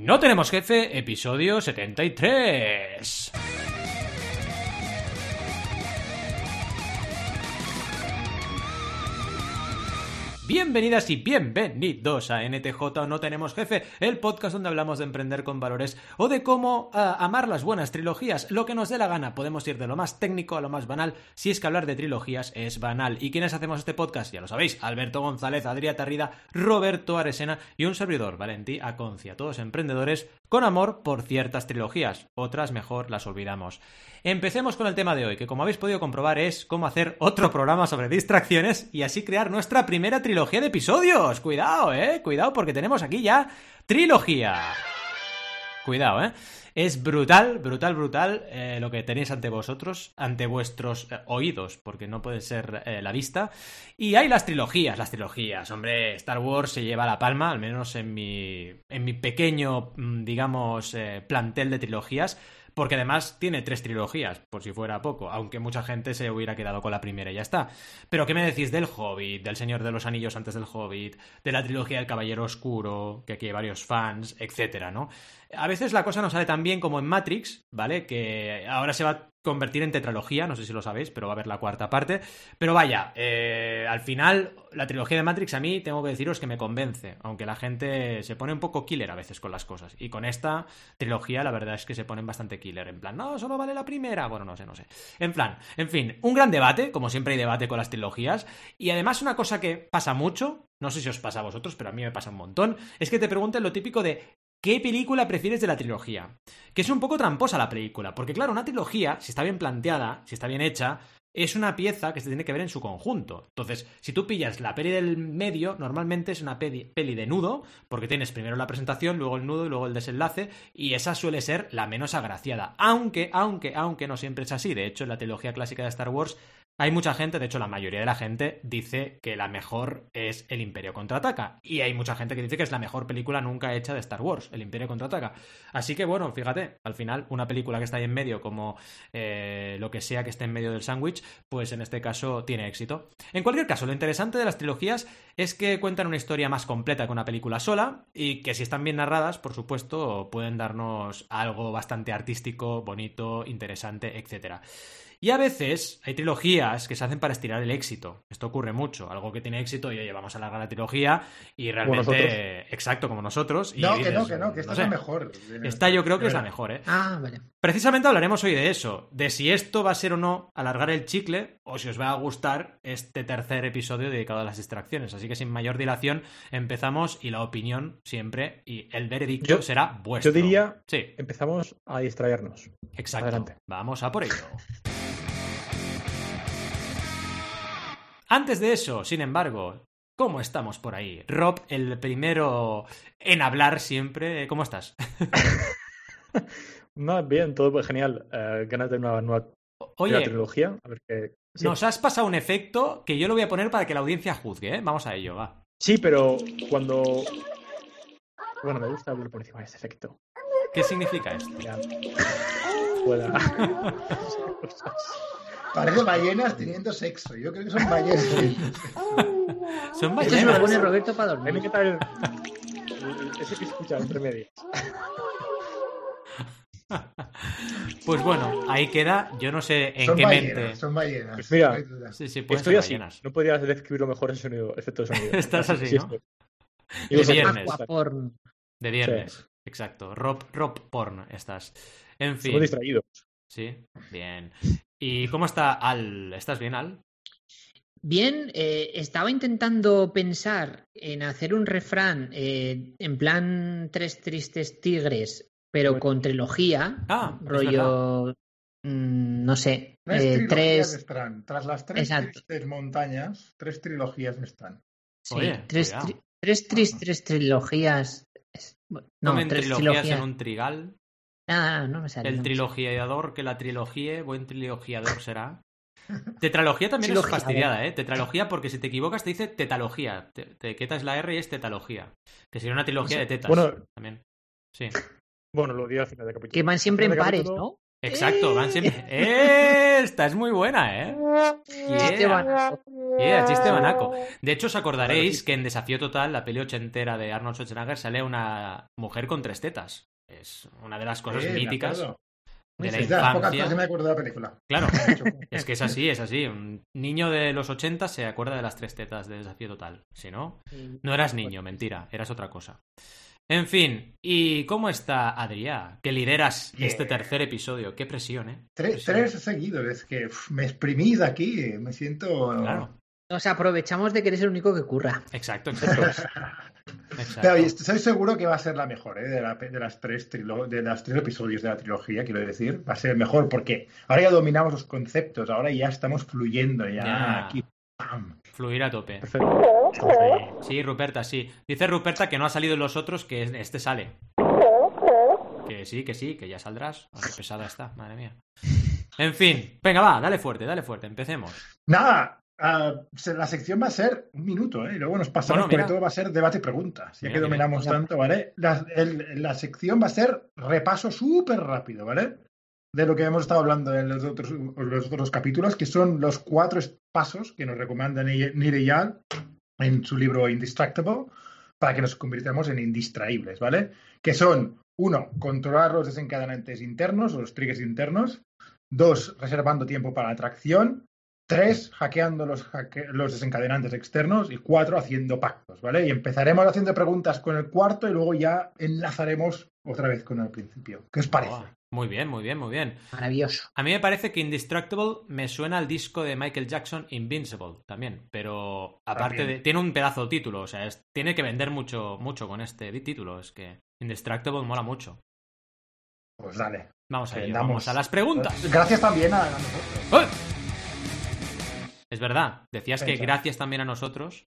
No tenemos jefe, episodio 73. Bienvenidas y bienvenidos a NTJ o No Tenemos Jefe, el podcast donde hablamos de emprender con valores o de cómo ah, amar las buenas trilogías, lo que nos dé la gana. Podemos ir de lo más técnico a lo más banal, si es que hablar de trilogías es banal. ¿Y quiénes hacemos este podcast? Ya lo sabéis, Alberto González, Adrià Tarrida, Roberto Aresena y un servidor, Valentí Aconcia, todos emprendedores con amor por ciertas trilogías, otras mejor las olvidamos. Empecemos con el tema de hoy, que como habéis podido comprobar es cómo hacer otro programa sobre distracciones y así crear nuestra primera trilogía de episodios. Cuidado, eh, cuidado porque tenemos aquí ya trilogía. Cuidado, eh. Es brutal, brutal, brutal eh, lo que tenéis ante vosotros, ante vuestros eh, oídos, porque no puede ser eh, la vista. Y hay las trilogías, las trilogías. Hombre, Star Wars se lleva la palma, al menos en mi, en mi pequeño, mm, digamos, plantel de trilogías. Porque además tiene tres trilogías, por si fuera poco, aunque mucha gente se hubiera quedado con la primera y ya está. Pero ¿qué me decís del Hobbit, del Señor de los Anillos antes del Hobbit, de la trilogía del Caballero Oscuro, que aquí hay varios fans, etcétera, ¿no? A veces la cosa no sale tan bien como en Matrix, ¿vale? Que ahora se va a convertir en tetralogía, no sé si lo sabéis, pero va a haber la cuarta parte. Pero vaya, eh, al final, la trilogía de Matrix a mí tengo que deciros que me convence, aunque la gente se pone un poco killer a veces con las cosas. Y con esta trilogía la verdad es que se ponen bastante killer, en plan, no, solo vale la primera, bueno, no sé, no sé. En plan, en fin, un gran debate, como siempre hay debate con las trilogías, y además una cosa que pasa mucho, no sé si os pasa a vosotros, pero a mí me pasa un montón, es que te pregunten lo típico de ¿Qué película prefieres de la trilogía? Que es un poco tramposa la película, porque claro, una trilogía, si está bien planteada, si está bien hecha, es una pieza que se tiene que ver en su conjunto. Entonces, si tú pillas la peli del medio, normalmente es una peli, peli, de nudo, porque tienes primero la presentación, luego el nudo y luego el desenlace, y esa suele ser la menos agraciada. Aunque, aunque, aunque no siempre es así. De hecho, en la trilogía clásica de Star Wars hay mucha gente, de hecho la mayoría de la gente dice que la mejor es El Imperio Contraataca. Y hay mucha gente que dice que es la mejor película nunca hecha de Star Wars, El Imperio Contraataca. Así que bueno, fíjate, al final una película que está ahí en medio como eh, lo que sea que esté en medio del sándwich, pues en este caso tiene éxito. En cualquier caso, lo interesante de las trilogías es que cuentan una historia más completa que una película sola y que si están bien narradas, por supuesto, pueden darnos algo bastante artístico, bonito, interesante, etcétera. Y a veces hay trilogías que se hacen para estirar el éxito. Esto ocurre mucho. Algo que tiene éxito y oye, vamos a alargar la trilogía y realmente. Exacto, como nosotros. Y no, dices, que no, que no, que esta no es la mejor. Esta yo creo que es la mejor, ¿eh? Ah, vale. Precisamente hablaremos hoy de eso, de si esto va a ser o no alargar el chicle o si os va a gustar este tercer episodio dedicado a las distracciones. Así que sin mayor dilación empezamos y la opinión siempre y el veredicto Yo- será vuestro. Yo diría, Sí, empezamos a distraernos. exacto. Adelante. Vamos a por ello. Antes de eso, sin embargo, ¿cómo estamos por ahí? Rob, el primero en hablar siempre, ¿cómo estás? No, bien, todo pues, genial. Eh, ganas de una nueva Oye, trilogía. A ver qué. Sí. Nos has pasado un efecto que yo lo voy a poner para que la audiencia juzgue, ¿eh? Vamos a ello, va. Sí, pero cuando. Bueno, me gusta hablar por encima de este efecto. ¿Qué significa esto? Ya. Pueda. Parece ballenas teniendo sexo. Yo creo que son ballenas. Son Esto se lo pone ballenas. Roberto para dormir. tal. Ese que escucha entre medias. Pues bueno, ahí queda. Yo no sé en son qué ballenas, mente. son ballenas. Pues mira, no hay. Sí, sí, Estoy así. ballenas. No podría describirlo mejor el sonido, efecto de sonido. Estás así, ¿no? De viernes. De viernes. Exacto. Rob, Rob Porn estás. En fin. distraídos. Sí, bien. ¿Y cómo está Al? ¿Estás bien, Al? Bien, eh, estaba intentando pensar en hacer un refrán eh, en plan Tres Tristes Tigres, pero Bueno. con trilogía. Ah, rollo. mm, no sé. Tres eh, trilogías tres. están. Tras las tres Exacto. tristes montañas, tres trilogías están. sí, Oye, tres, tri- tres tristes trilogías. No, tres trilogías trilogías. en un trigal. Ah, no me sale. El no trilogiador que la trilogía, buen trilogiador será. Tetralogía también es fastidiada, ¿eh? Tetralogía porque si te equivocas te dice tetalogía. Te, te quitas la R y es tetalogía. Que sería una trilogía de tetas. Bueno- también. Sí. Bueno, lo digo al final del capítulo. Que van siempre en pares, ¿no? Exacto, van siempre. ¡Eh! Esta es muy buena, ¿eh? Chiste Yeah. banaco. Yeah, chiste banaco. De hecho, os acordaréis que en Desafío Total, la peli ochentera de Arnold Schwarzenegger, sale una mujer con tres tetas. Es una de las cosas míticas de la pocas infancia. que me acuerdo de la película. Claro, es que es así, es así. Un niño de los 80 se acuerda de las tres tetas de Desafío Total. Si no, no eras niño, mentira, eras otra cosa. En fin, ¿y cómo está Adrià? Que lideras Bien. este tercer episodio. Qué presión, ¿eh? Tres, Presión. tres seguidos, es que uf, me exprimís aquí, me siento... Claro, Nos aprovechamos de que eres el único que curra. exacto, exacto. exacto. Pero estoy seguro que va a ser la mejor ¿eh? de, la- de las tres trilo- de las tres episodios de la trilogía, quiero decir. Va a ser mejor porque ahora ya dominamos los conceptos, ahora ya estamos fluyendo, ya, Ya. aquí. ¡pam! Fluir a tope. Perfecto. Sí, Ruperta, sí. Dice Ruperta que no ha salido en los otros, que este sale. Que sí, que sí, que ya saldrás. Qué pesada está, madre mía. En fin, venga, va, dale fuerte, dale fuerte, empecemos. Nada, ah, la sección va a ser un minuto, ¿eh? y luego nos pasamos, Bueno, porque todo va a ser debate y preguntas, ya Mira, que mira. dominamos tanto, ¿vale? La, el- la sección va a ser repaso súper rápido, ¿vale? De lo que hemos estado hablando en los otros, los otros capítulos, que son los cuatro pasos que nos recomienda Ni- Nireyal en su libro Indistractable, para que nos convirtamos en indistraíbles, ¿vale? Que son, uno, controlar los desencadenantes internos o los triggers internos. Dos, reservando tiempo para la atracción. Tres, hackeando los, hacke- los desencadenantes externos. Y cuatro, haciendo pactos, ¿vale? Y empezaremos haciendo preguntas con el cuarto y luego ya enlazaremos otra vez con el principio. ¿Qué os parece? Oh, muy bien, muy bien, muy bien. Maravilloso. A mí me parece que Indistractable me suena al disco de Michael Jackson Invincible también, pero aparte También. de tiene un pedazo de título, o sea, es- tiene que vender mucho mucho con este título, es que Indistractable mola mucho. Pues dale. Vamos a vamos a las preguntas. Gracias también a, a nosotros. ¡Eh! Es verdad, decías que gracias también a nosotros.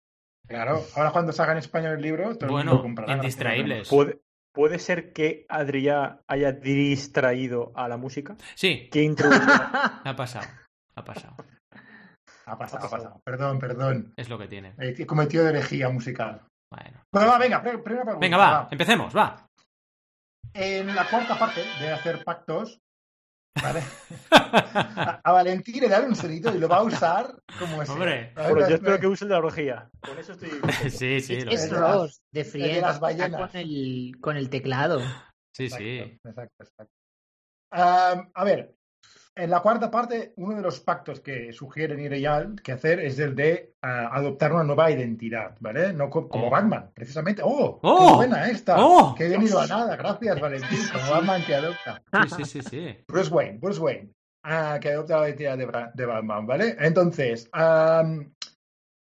Claro, ahora cuando salga en español el libro, todo el mundo Bueno, comprará. indistraíbles. ¿Puede, puede ser que Adrià haya distraído a la música? Sí, ¿Qué introducción? ha pasado, ha pasado. Ha pasado, ha pasado. Perdón, perdón. Es lo que tiene. He cometido herejía musical. Bueno. Bueno, va, venga, primera pregunta. Venga, va, empecemos, va. En la cuarta parte de hacer pactos, ¿vale? a, a Valentín le da un sonito y lo va a usar como es. Hombre. Bueno, yo espero que use el de la orejía. Con eso estoy. Sí, sí, lo es las- Ross, de de Friends, las está ballenas. con el, con el teclado. Sí, sí. Exacto, exacto. A ver, en la cuarta parte, uno de los pactos que sugiere Nireyal que hacer es el de ah, adoptar una nueva identidad, ¿vale? No co- como Oh. Batman, precisamente. ¡Oh! ¡Oh! ¡Qué buena esta! ¡Oh! ¡Qué bien ido a nada! Gracias, Valentín. Como Batman que adopta. Sí, sí, sí, sí. Bruce Wayne, Bruce Wayne, ah, que adopta la identidad de, Batman, ¿vale? Entonces,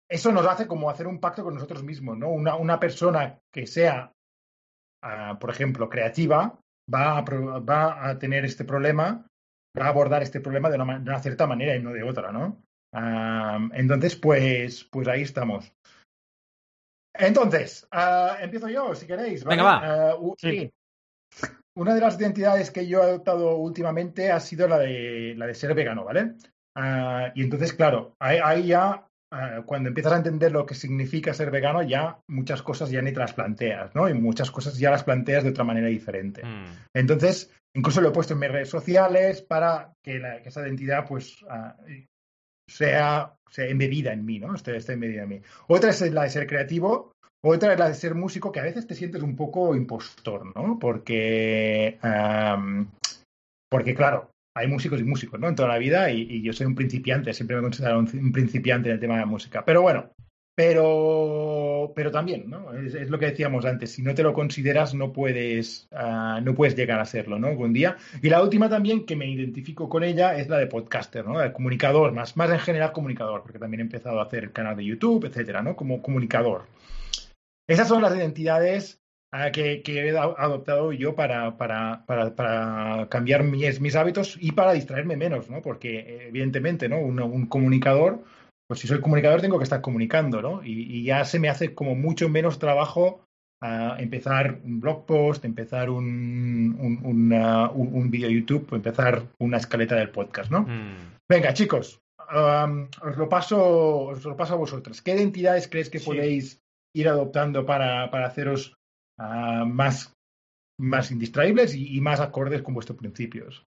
eso nos hace como hacer un pacto con nosotros mismos, ¿no? Una, una persona que sea, ah, por ejemplo, creativa, va a, va a tener este problema, va a abordar este problema de una, ma- de una cierta manera y no de otra, ¿no? Am, entonces, pues, pues ahí estamos. Entonces, ah, empiezo yo, si queréis. ¿vale? Venga, va. Ah, Sí. una de las identidades que yo he adoptado últimamente ha sido la de, la de ser vegano, ¿vale? Ah, y entonces, claro, ahí, ahí ya, ah, cuando empiezas a entender lo que significa ser vegano, ya muchas cosas ya ni te las planteas, ¿no? Y muchas cosas ya las planteas de otra manera diferente. Mm. Entonces, incluso lo he puesto en mis redes sociales para que, la- que esa identidad, pues, ah, sea, sea embebida en mí, ¿no? Esté, esté embebida en mí. Otra es la de ser creativo, otra es la de ser músico, que a veces te sientes un poco impostor, ¿no? Porque, porque claro, hay músicos y músicos, ¿no? En toda la vida y, yo soy un principiante, siempre me he considerado un, un principiante en el tema de la música. Pero bueno, pero, pero también, ¿no? Es, lo que decíamos antes, si no te lo consideras no puedes, ah, no puedes llegar a serlo, ¿no? Algún día. Y la última también que me identifico con ella es la de podcaster, ¿no? El comunicador, más, más en general comunicador, porque también he empezado a hacer el canal de YouTube, etcétera, ¿no? Como comunicador. Esas son las identidades que, que he adoptado yo para, para, para, para cambiar mis, mis hábitos y para distraerme menos, ¿no? Porque eh, evidentemente, ¿no? Un, un comunicador, pues si soy comunicador tengo que estar comunicando, ¿no? Y, y ya se me hace como mucho menos trabajo ah, empezar un blog post, empezar un, un, una- un, un vídeo YouTube, empezar una escaleta del podcast, ¿no? Mm. Venga, chicos, um, os, lo paso, os lo paso a vosotros. ¿Qué identidades creéis que Sí. podéis ir adoptando para, para haceros más, más indistraíbles y, más acordes con vuestros principios?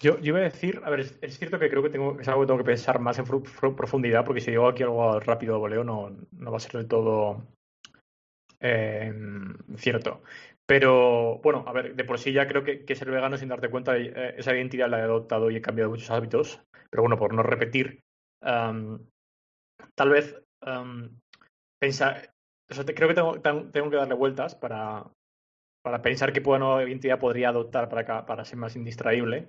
Yo, yo iba a decir, a ver, es, cierto que creo que tengo, es algo que tengo que pensar más en profundidad, porque si digo aquí algo rápido de voleo no, no va a ser del todo eh, cierto. Pero bueno, a ver, de por sí ya creo que, que ser vegano sin darte cuenta, eh, esa identidad la he adoptado y he cambiado muchos hábitos. Pero bueno, por no repetir, am, tal vez am, pensar, o sea, te- creo que tengo, tengo que darle vueltas para, para pensar qué nueva identidad podría adoptar para, ca- para ser más indistraíble.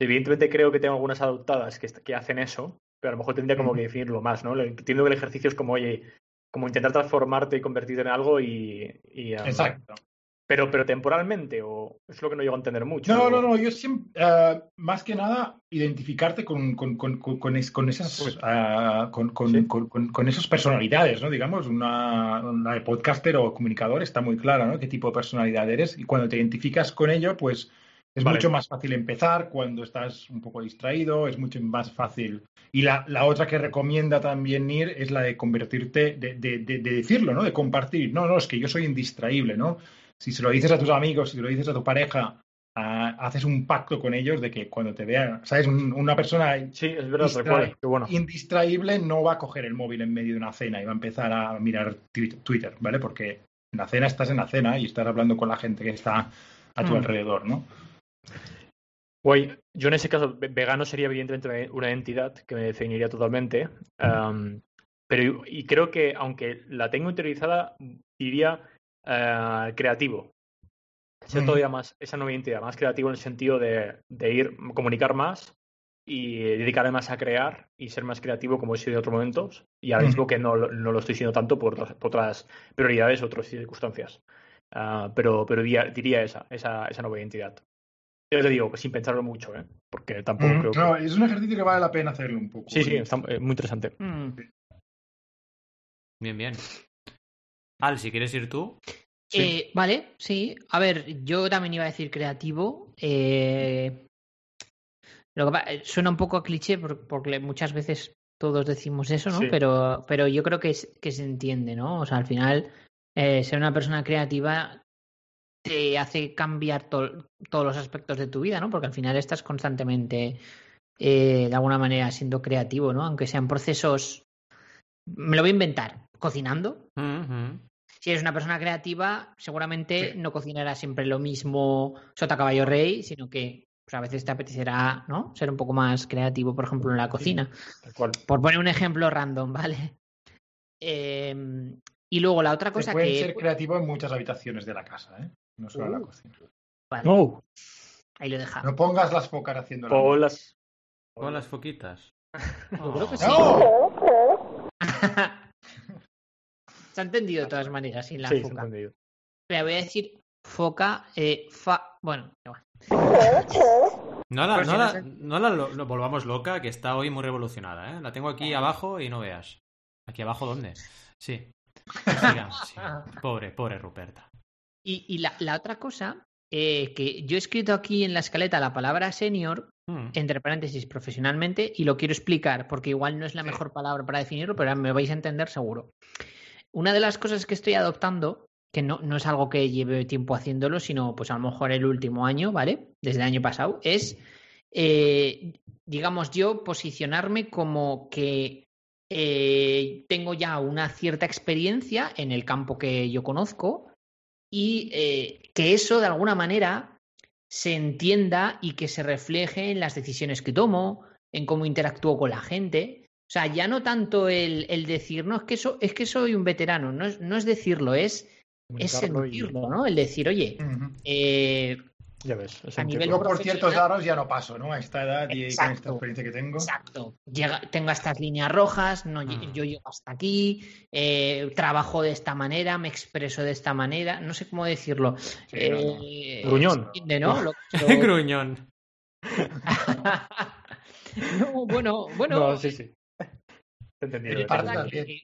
Evidentemente creo que tengo algunas adoptadas que, que hacen eso, pero a lo mejor tendría como que definirlo más, ¿no? Entiendo que el ejercicio es como, oye, como intentar transformarte y convertirte en algo y... y, Exacto. Pero, pero temporalmente, o es lo que no llego a entender mucho. No, no, no, yo siempre, eh, más que nada, identificarte con, con, con, con, con es- con esas, Uy. ah, con, Sí. esas personalidades, ¿no? Digamos, una, una de podcaster o comunicador está muy clara, ¿no? Qué tipo de personalidad eres y cuando te identificas con ello, pues es Vale. mucho más fácil empezar cuando estás un poco distraído, es mucho más fácil. Y la, la otra que recomienda también ir es la de convertirte, de, de, de, de decirlo, ¿no? De compartir. No, no, es que yo soy indistraíble, ¿no? Si se lo dices a tus amigos, si se lo dices a tu pareja, ah, haces un pacto con ellos de que cuando te vean, ¿sabes? Un- una persona Sí, es verdad, tal Distra- cual. Qué bueno. indistraíble no va a coger el móvil en medio de una cena y va a empezar a mirar twi- Twitter, ¿vale? Porque en la cena estás en la cena y estás hablando con la gente que está a tu Mm. alrededor, ¿no? Guay. Yo en ese caso, ve- vegano sería evidentemente una entidad que me definiría totalmente. pero y creo que aunque la tengo interiorizada, diría eh, creativo. Ser todavía más, esa nueva identidad, más creativo en el sentido de, de ir, comunicar más y dedicarme más a crear y ser más creativo como he sido en otros momentos. Y ahora Ujú. mismo que no, lo- no lo estoy siendo tanto por otras, por otras prioridades, otras circunstancias. Ah, pero pero diría, diría esa, esa, esa nueva identidad. Yo te digo, sin pensarlo mucho, ¿eh? porque tampoco Mm, creo que... Es un ejercicio que vale la pena hacerlo un poco. Sí, sí, está eh, muy interesante. Mm. Bien, bien. Al, si quieres ir tú. Sí. Eh, vale, sí. A ver, yo también iba a decir creativo. eh, Lo que pa- eh, suena un poco a cliché por- porque muchas veces todos decimos eso, ¿no? Sí. Pero, pero yo creo que, es- que se entiende, ¿no? O sea, al final, eh, ser una persona creativa te hace cambiar to- todos los aspectos de tu vida, ¿no? Porque al final estás constantemente, eh, de alguna manera, siendo creativo, ¿no? Aunque sean procesos. Me lo voy a inventar. Cocinando, Ujú. Si eres una persona creativa, seguramente Sí. no cocinarás siempre lo mismo sota caballo rey, sino que pues, a veces te apetecerá ¿no? ser un poco más creativo, por ejemplo, en la cocina. Por poner un ejemplo random, ¿vale? Eh, y luego la otra Se cosa puede que. ser creativo en muchas habitaciones de la casa, ¿eh? No solo en la Uh. cocina. Vale, No, ahí lo he dejado. No pongas las focas haciendo la Pon las- Con las foquitas. Yo creo que sí. ¡No! Se ha entendido de todas maneras sin la Sí, se ha foca. entendido. Pero voy a decir foca, eh, fa. Bueno, igual. No la, no si no la, sé- no la lo- lo volvamos loca, que está hoy muy revolucionada, ¿eh? La tengo aquí abajo y no veas. ¿Aquí abajo dónde? Sí. Siga. Pobre, pobre Ruperta. Y, y la, la otra cosa, eh, que yo he escrito aquí en la escaleta la palabra senior, Mm. entre paréntesis, profesionalmente, y lo quiero explicar, porque igual no es la Sí. mejor palabra para definirlo, pero me vais a entender seguro. Una de las cosas que estoy adoptando, que no, es algo que lleve tiempo haciéndolo, sino pues a lo mejor el último año, ¿vale? Desde el año pasado, es, eh, digamos, yo posicionarme como que eh, tengo ya una cierta experiencia en el campo que yo conozco y eh, que eso de alguna manera se entienda y que se refleje en las decisiones que tomo, en cómo interactúo con la gente. O sea, ya no tanto el, el decir, no, es que, so- es que soy un veterano, no es, no es decirlo, es, es y- sentirlo, ¿no? El decir, oye, eh, Ya ves. es A nivel Yo por ciertos aros ya no paso, ¿no? A esta edad y con esta experiencia que tengo. Exacto. Llega, tengo estas líneas rojas, no, lle- Mm. yo llego hasta aquí, eh, trabajo de esta manera, me expreso de esta manera, no sé cómo decirlo. Sí, no, no. Eh, Gruñón. entiende, ¿no? Lo- lo- Gruñón. no, bueno, bueno, No, sí, sí. Entendido. también. que-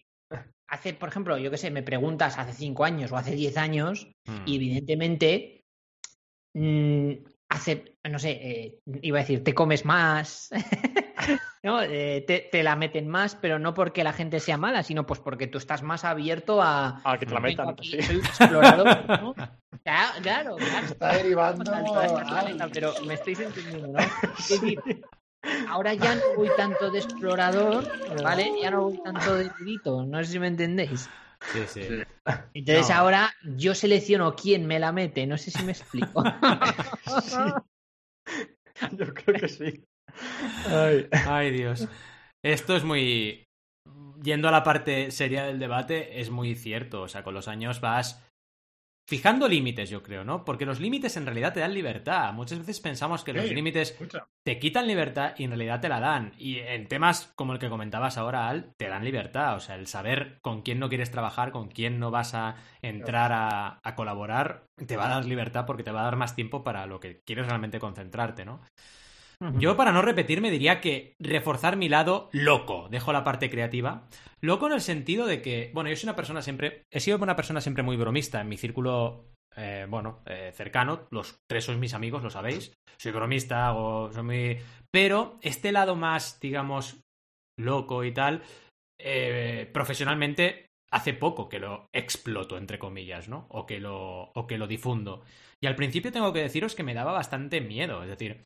hace, por ejemplo, yo qué sé, me preguntas hace cinco años o hace diez años, Mm. y evidentemente mm, hace, no sé, eh, iba a decir, te comes más. ¿no? Eh, te, te la meten más, pero no porque la gente sea mala, sino pues porque tú estás más abierto a. Ah, que te la metan. aquí, sí. soy explorador, ¿no? Claro, claro, claro. Está derivando. A planeta, pero me estáis entendiendo, ¿no? Es decir, ahora ya no voy tanto de explorador, ¿vale? Ya no voy tanto de erudito, no sé si me entendéis. Sí, sí. Entonces No. ahora yo selecciono quién me la mete, no sé si me explico. Yo creo que sí. Ay. Ay, Dios. Esto es muy. Yendo a la parte seria del debate, es muy cierto. O sea, con los años vas fijando límites, yo creo, ¿no? Porque los límites en realidad te dan libertad. Muchas veces pensamos que los límites Escucha. te quitan libertad y en realidad te la dan. Y en temas como el que comentabas ahora, Al, te dan libertad. O sea, el saber con quién no quieres trabajar, con quién no vas a entrar a, a colaborar, te va a dar libertad porque te va a dar más tiempo para lo que quieres realmente concentrarte, ¿no? Yo, para no repetirme, diría que reforzar mi lado loco. Dejo la parte creativa. Loco en el sentido de que, bueno, yo soy una persona siempre. He sido una persona siempre muy bromista en mi círculo, eh, bueno, eh, cercano. Los tres sois mis amigos, lo sabéis. Soy bromista, hago, soy muy. Pero este lado más, digamos, loco y tal, eh, profesionalmente hace poco que lo exploto, entre comillas, ¿no? O que lo, o que lo difundo. Y al principio tengo que deciros que me daba bastante miedo. Es decir,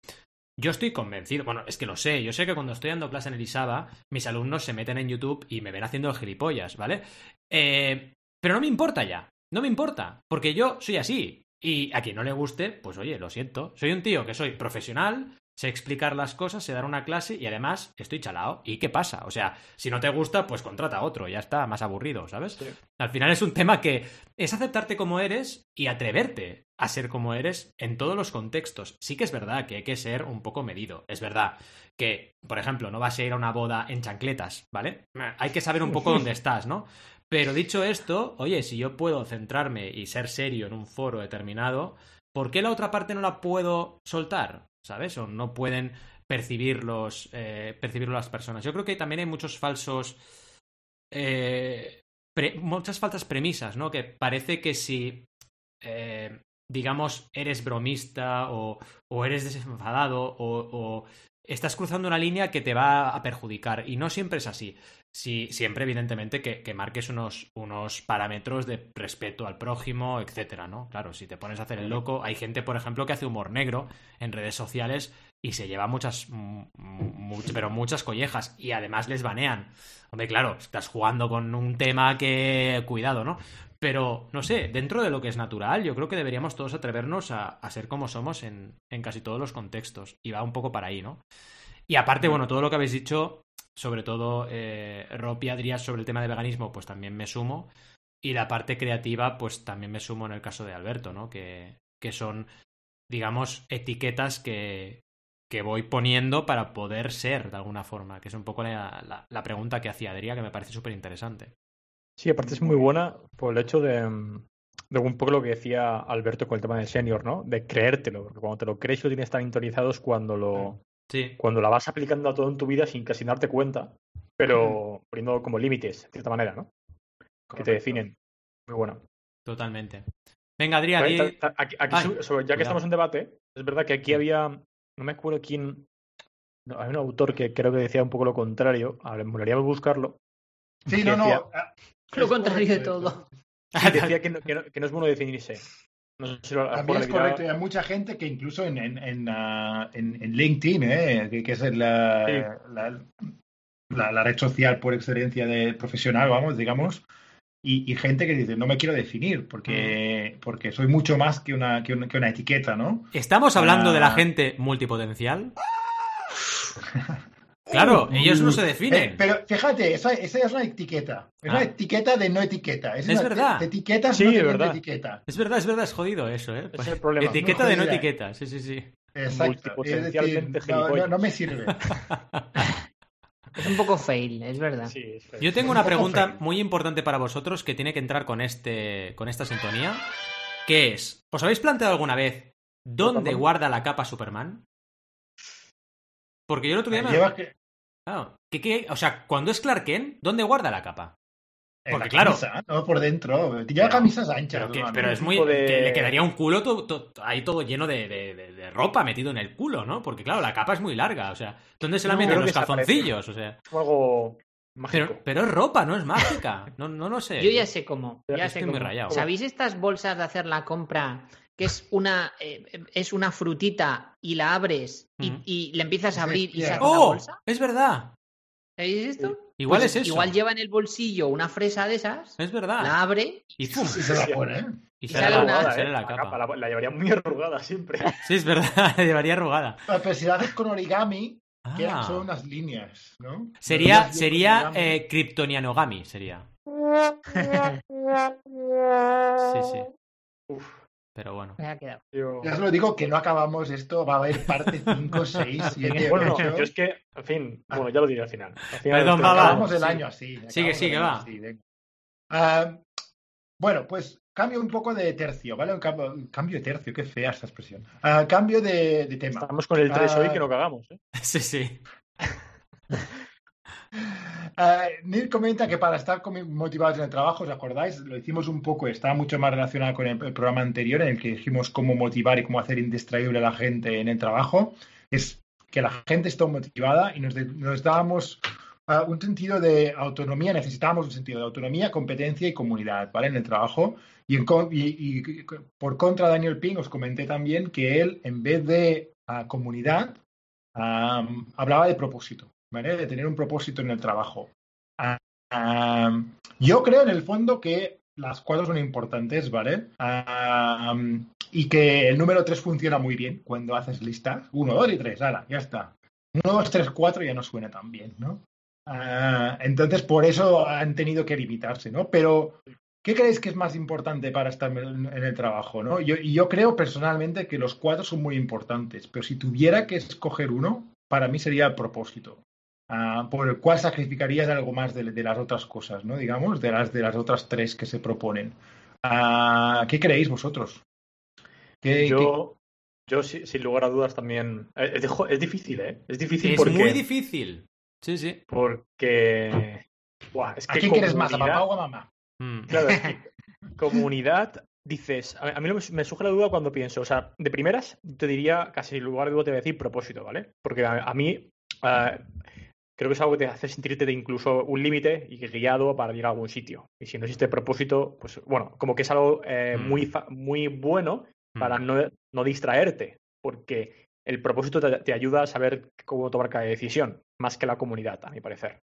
yo estoy convencido, bueno, es que lo sé, yo sé que cuando estoy dando clase en el ISABA, mis alumnos se meten en YouTube y me ven haciendo gilipollas, ¿vale? Eh, pero no me importa ya, no me importa, porque yo soy así. Y a quien no le guste, pues oye, lo siento. Soy un tío que soy profesional, sé explicar las cosas, sé dar una clase y además estoy chalado. ¿Y qué pasa? O sea, si no te gusta, pues contrata a otro, ya está, más aburrido, ¿sabes? Sí. Al final es un tema que es aceptarte como eres y atreverte a ser como eres en todos los contextos. Sí que es verdad que hay que ser un poco medido. Es verdad que, por ejemplo, no vas a ir a una boda en chancletas, ¿vale? Hay que saber un poco dónde estás, ¿no? Pero dicho esto, oye, si yo puedo centrarme y ser serio en un foro determinado, ¿por qué la otra parte no la puedo soltar? ¿Sabes? O no pueden percibirlos, eh, percibirlo las personas. Yo creo que también hay muchos falsos eh, muchas falsas premisas, ¿no? Que parece que si, eh, digamos, eres bromista o, eres desenfadado o estás cruzando una línea que te va a perjudicar. Y no siempre es así. Sí, siempre, evidentemente, que, que marques unos, unos parámetros de respeto al prójimo, etcétera, ¿no? Claro, si te pones a hacer el loco, hay gente, por ejemplo, que hace humor negro en redes sociales y se lleva muchas, mu- mu- pero muchas collejas y además les banean. Hombre, claro, estás jugando con un tema que. Cuidado, ¿no? Pero, no sé, dentro de lo que es natural, yo creo que deberíamos todos atrevernos a, a ser como somos en, en casi todos los contextos. Y va un poco para ahí, ¿no? Y aparte, bueno, todo lo que habéis dicho, sobre todo eh, Rob y Adrián sobre el tema de veganismo, pues también me sumo. Y la parte creativa, pues también me sumo en el caso de Alberto, ¿no? Que, que son, digamos, etiquetas que, que voy poniendo para poder ser de alguna forma, que es un poco la, la- la pregunta que hacía Adrián, que me parece súper interesante. Sí, aparte es muy buena por el hecho de, de un poco lo que decía Alberto con el tema del senior, ¿no? De creértelo, porque cuando te lo crees y lo tienes tan interiorizado es cuando lo Sí, cuando la vas aplicando a todo en tu vida sin casi darte cuenta, pero poniendo como límites, de cierta manera, ¿no? Que te definen. Muy bueno. totalmente. Venga, Adrián, Aquí, aquí Ay, sobre- sobre- ya cuidado. que estamos en debate, es verdad que aquí había, no me acuerdo quién, no, hay un autor que creo que decía un poco lo contrario, ahora me molaría buscarlo, Sí, no, no. decía- ah, Lo contrario de todo. Decía que no, que no- que no es bueno definirse. No sé si lo, a lo mejor También es correcto. Hay mucha gente que incluso en, en, en, ah, en- en LinkedIn, eh, que, que es la, Sí. la, la- la red social por excelencia de profesional, vamos, digamos, y, y gente que dice, no me quiero definir porque, porque soy mucho más que una, que una, que una etiqueta, ¿no? ¿estamos hablando de la Ah. gente multipotencial? Claro, ellos no se Eh, definen. pero fíjate, esa, esa es una etiqueta. Es Ah. una etiqueta de no etiqueta. Es, Es una verdad. de etiquetas Sí, no es verdad. etiqueta. Es verdad, es verdad, es jodido eso, ¿eh? Ese es el problema. Etiqueta de no etiqueta, sí, sí, sí. Exacto. Multipotencialmente Es decir, no, no, gilipollas. no me sirve. Es un poco fail, es verdad. Sí, es feo. Yo tengo Un una pregunta muy importante para vosotros que tiene que entrar con este con esta sintonía, que es, ¿os habéis planteado alguna vez dónde Superman. guarda la capa Superman? Porque yo el otro día me... Lleva que- Claro, ¿qué- qué- o sea, cuando es Clark Kent, ¿dónde guarda la capa? en Porque, la claro. camisa, no por dentro. Lleva Pero- camisas anchas. Pero, que- pero es muy. de- que le quedaría un culo to- to- ahí todo lleno de, de- de- de ropa metido en el culo, ¿no? Porque, claro, la capa es muy larga. O sea, ¿dónde se la No, meten los calzoncillos? O sea, algo mágico. pero, pero es ropa, no es mágica. No, no lo sé. Yo ya sé cómo. Ya estoy sé muy cómo. rayado. ¿Sabéis estas bolsas de hacer la compra? Que es una, eh, es una frutita y la abres y, Mm. y le empiezas a abrir y sacas la ¡Oh! bolsa. Es verdad. ¿Sabéis esto? Igual Pues es eso. Igual lleva en el bolsillo una fresa de esas, Es verdad. la abre Y ¡fum! Y se la pone, ¿eh? Y y sale, sale la, una- sale la La, capa. capa, la, la llevaría muy arrugada siempre. Sí, es verdad. la llevaría arrugada. Pero si la haces con origami, quedan Ah. solo unas líneas, ¿no? Sería, sería eh, Kryptonianogami, sería. Sí, sí. Uf, Pero bueno. Me ha quedado. yo- Ya os lo digo que no acabamos esto, va a haber parte 5, 6, 7, Bueno, no, 8. yo es que, en fin, bueno, ya lo diré al final. Al final Perdón, va, va. Acabamos el Sí. año así. Sigue, sigue, va. así. Ah, bueno, pues cambio un poco de tercio, ¿vale? Un cambio, cambio de tercio, qué fea esta expresión. Ah, cambio de, de tema. Estamos con el 3 Ah. hoy que no cagamos. ¿eh? Sí, sí. Ah, Neil comenta que para estar motivados en el trabajo, ¿os acordáis? Lo hicimos un poco, estaba mucho más relacionado con el, programa anterior en el que dijimos cómo motivar y cómo hacer indistraíble a la gente en el trabajo. Es que la gente esté motivada y nos, dábamos ah, un sentido de autonomía, necesitábamos un sentido de autonomía, competencia y comunidad, ¿vale? En el trabajo. Y, por contra, Daniel Ping, os comenté también que él, en vez de ah, comunidad, ah, hablaba de propósito, ¿vale? De tener un propósito en el trabajo. Ah, yo creo en el fondo que las cuatro son importantes, ¿vale? Y que el número tres funciona muy bien cuando haces listas. Uno, dos y tres, ala, ya está. Uno, dos, tres, cuatro ya no suena tan bien, ¿no? Ah, entonces, por eso han tenido que limitarse, ¿no? Pero, ¿qué creéis que es más importante para estar en el trabajo, ¿no? Yo, yo creo personalmente que los cuatro son muy importantes, pero si tuviera que escoger uno, para mí sería el propósito, ah, por el cual sacrificarías algo más de, de las otras cosas, ¿no? Digamos, de las, de las otras tres que se proponen. Ah, ¿Qué creéis vosotros? ¿Qué- Yo, yo sí- sin lugar a dudas también. eh, Es, es difícil, ¿eh? Es difícil Es porque. muy difícil. Sí, sí. Porque. Buah, es ¿A quién quieres más, a papá o a mamá? Mm. Claro, es que comunidad, dices, a, mí lo- me surge la duda cuando pienso, o sea, de primeras te diría, casi en lugar de duda te voy a decir propósito, ¿vale? Porque a, a mí ah, creo que es algo que te hace sentirte de incluso un límite y guiado para llegar a algún sitio. Y si no existe propósito, pues bueno, como que es algo eh, Mm. muy, muy bueno para Mm. no, no distraerte, porque el propósito te, te ayuda a saber cómo tomar cada decisión, más que la comunidad, a mi parecer.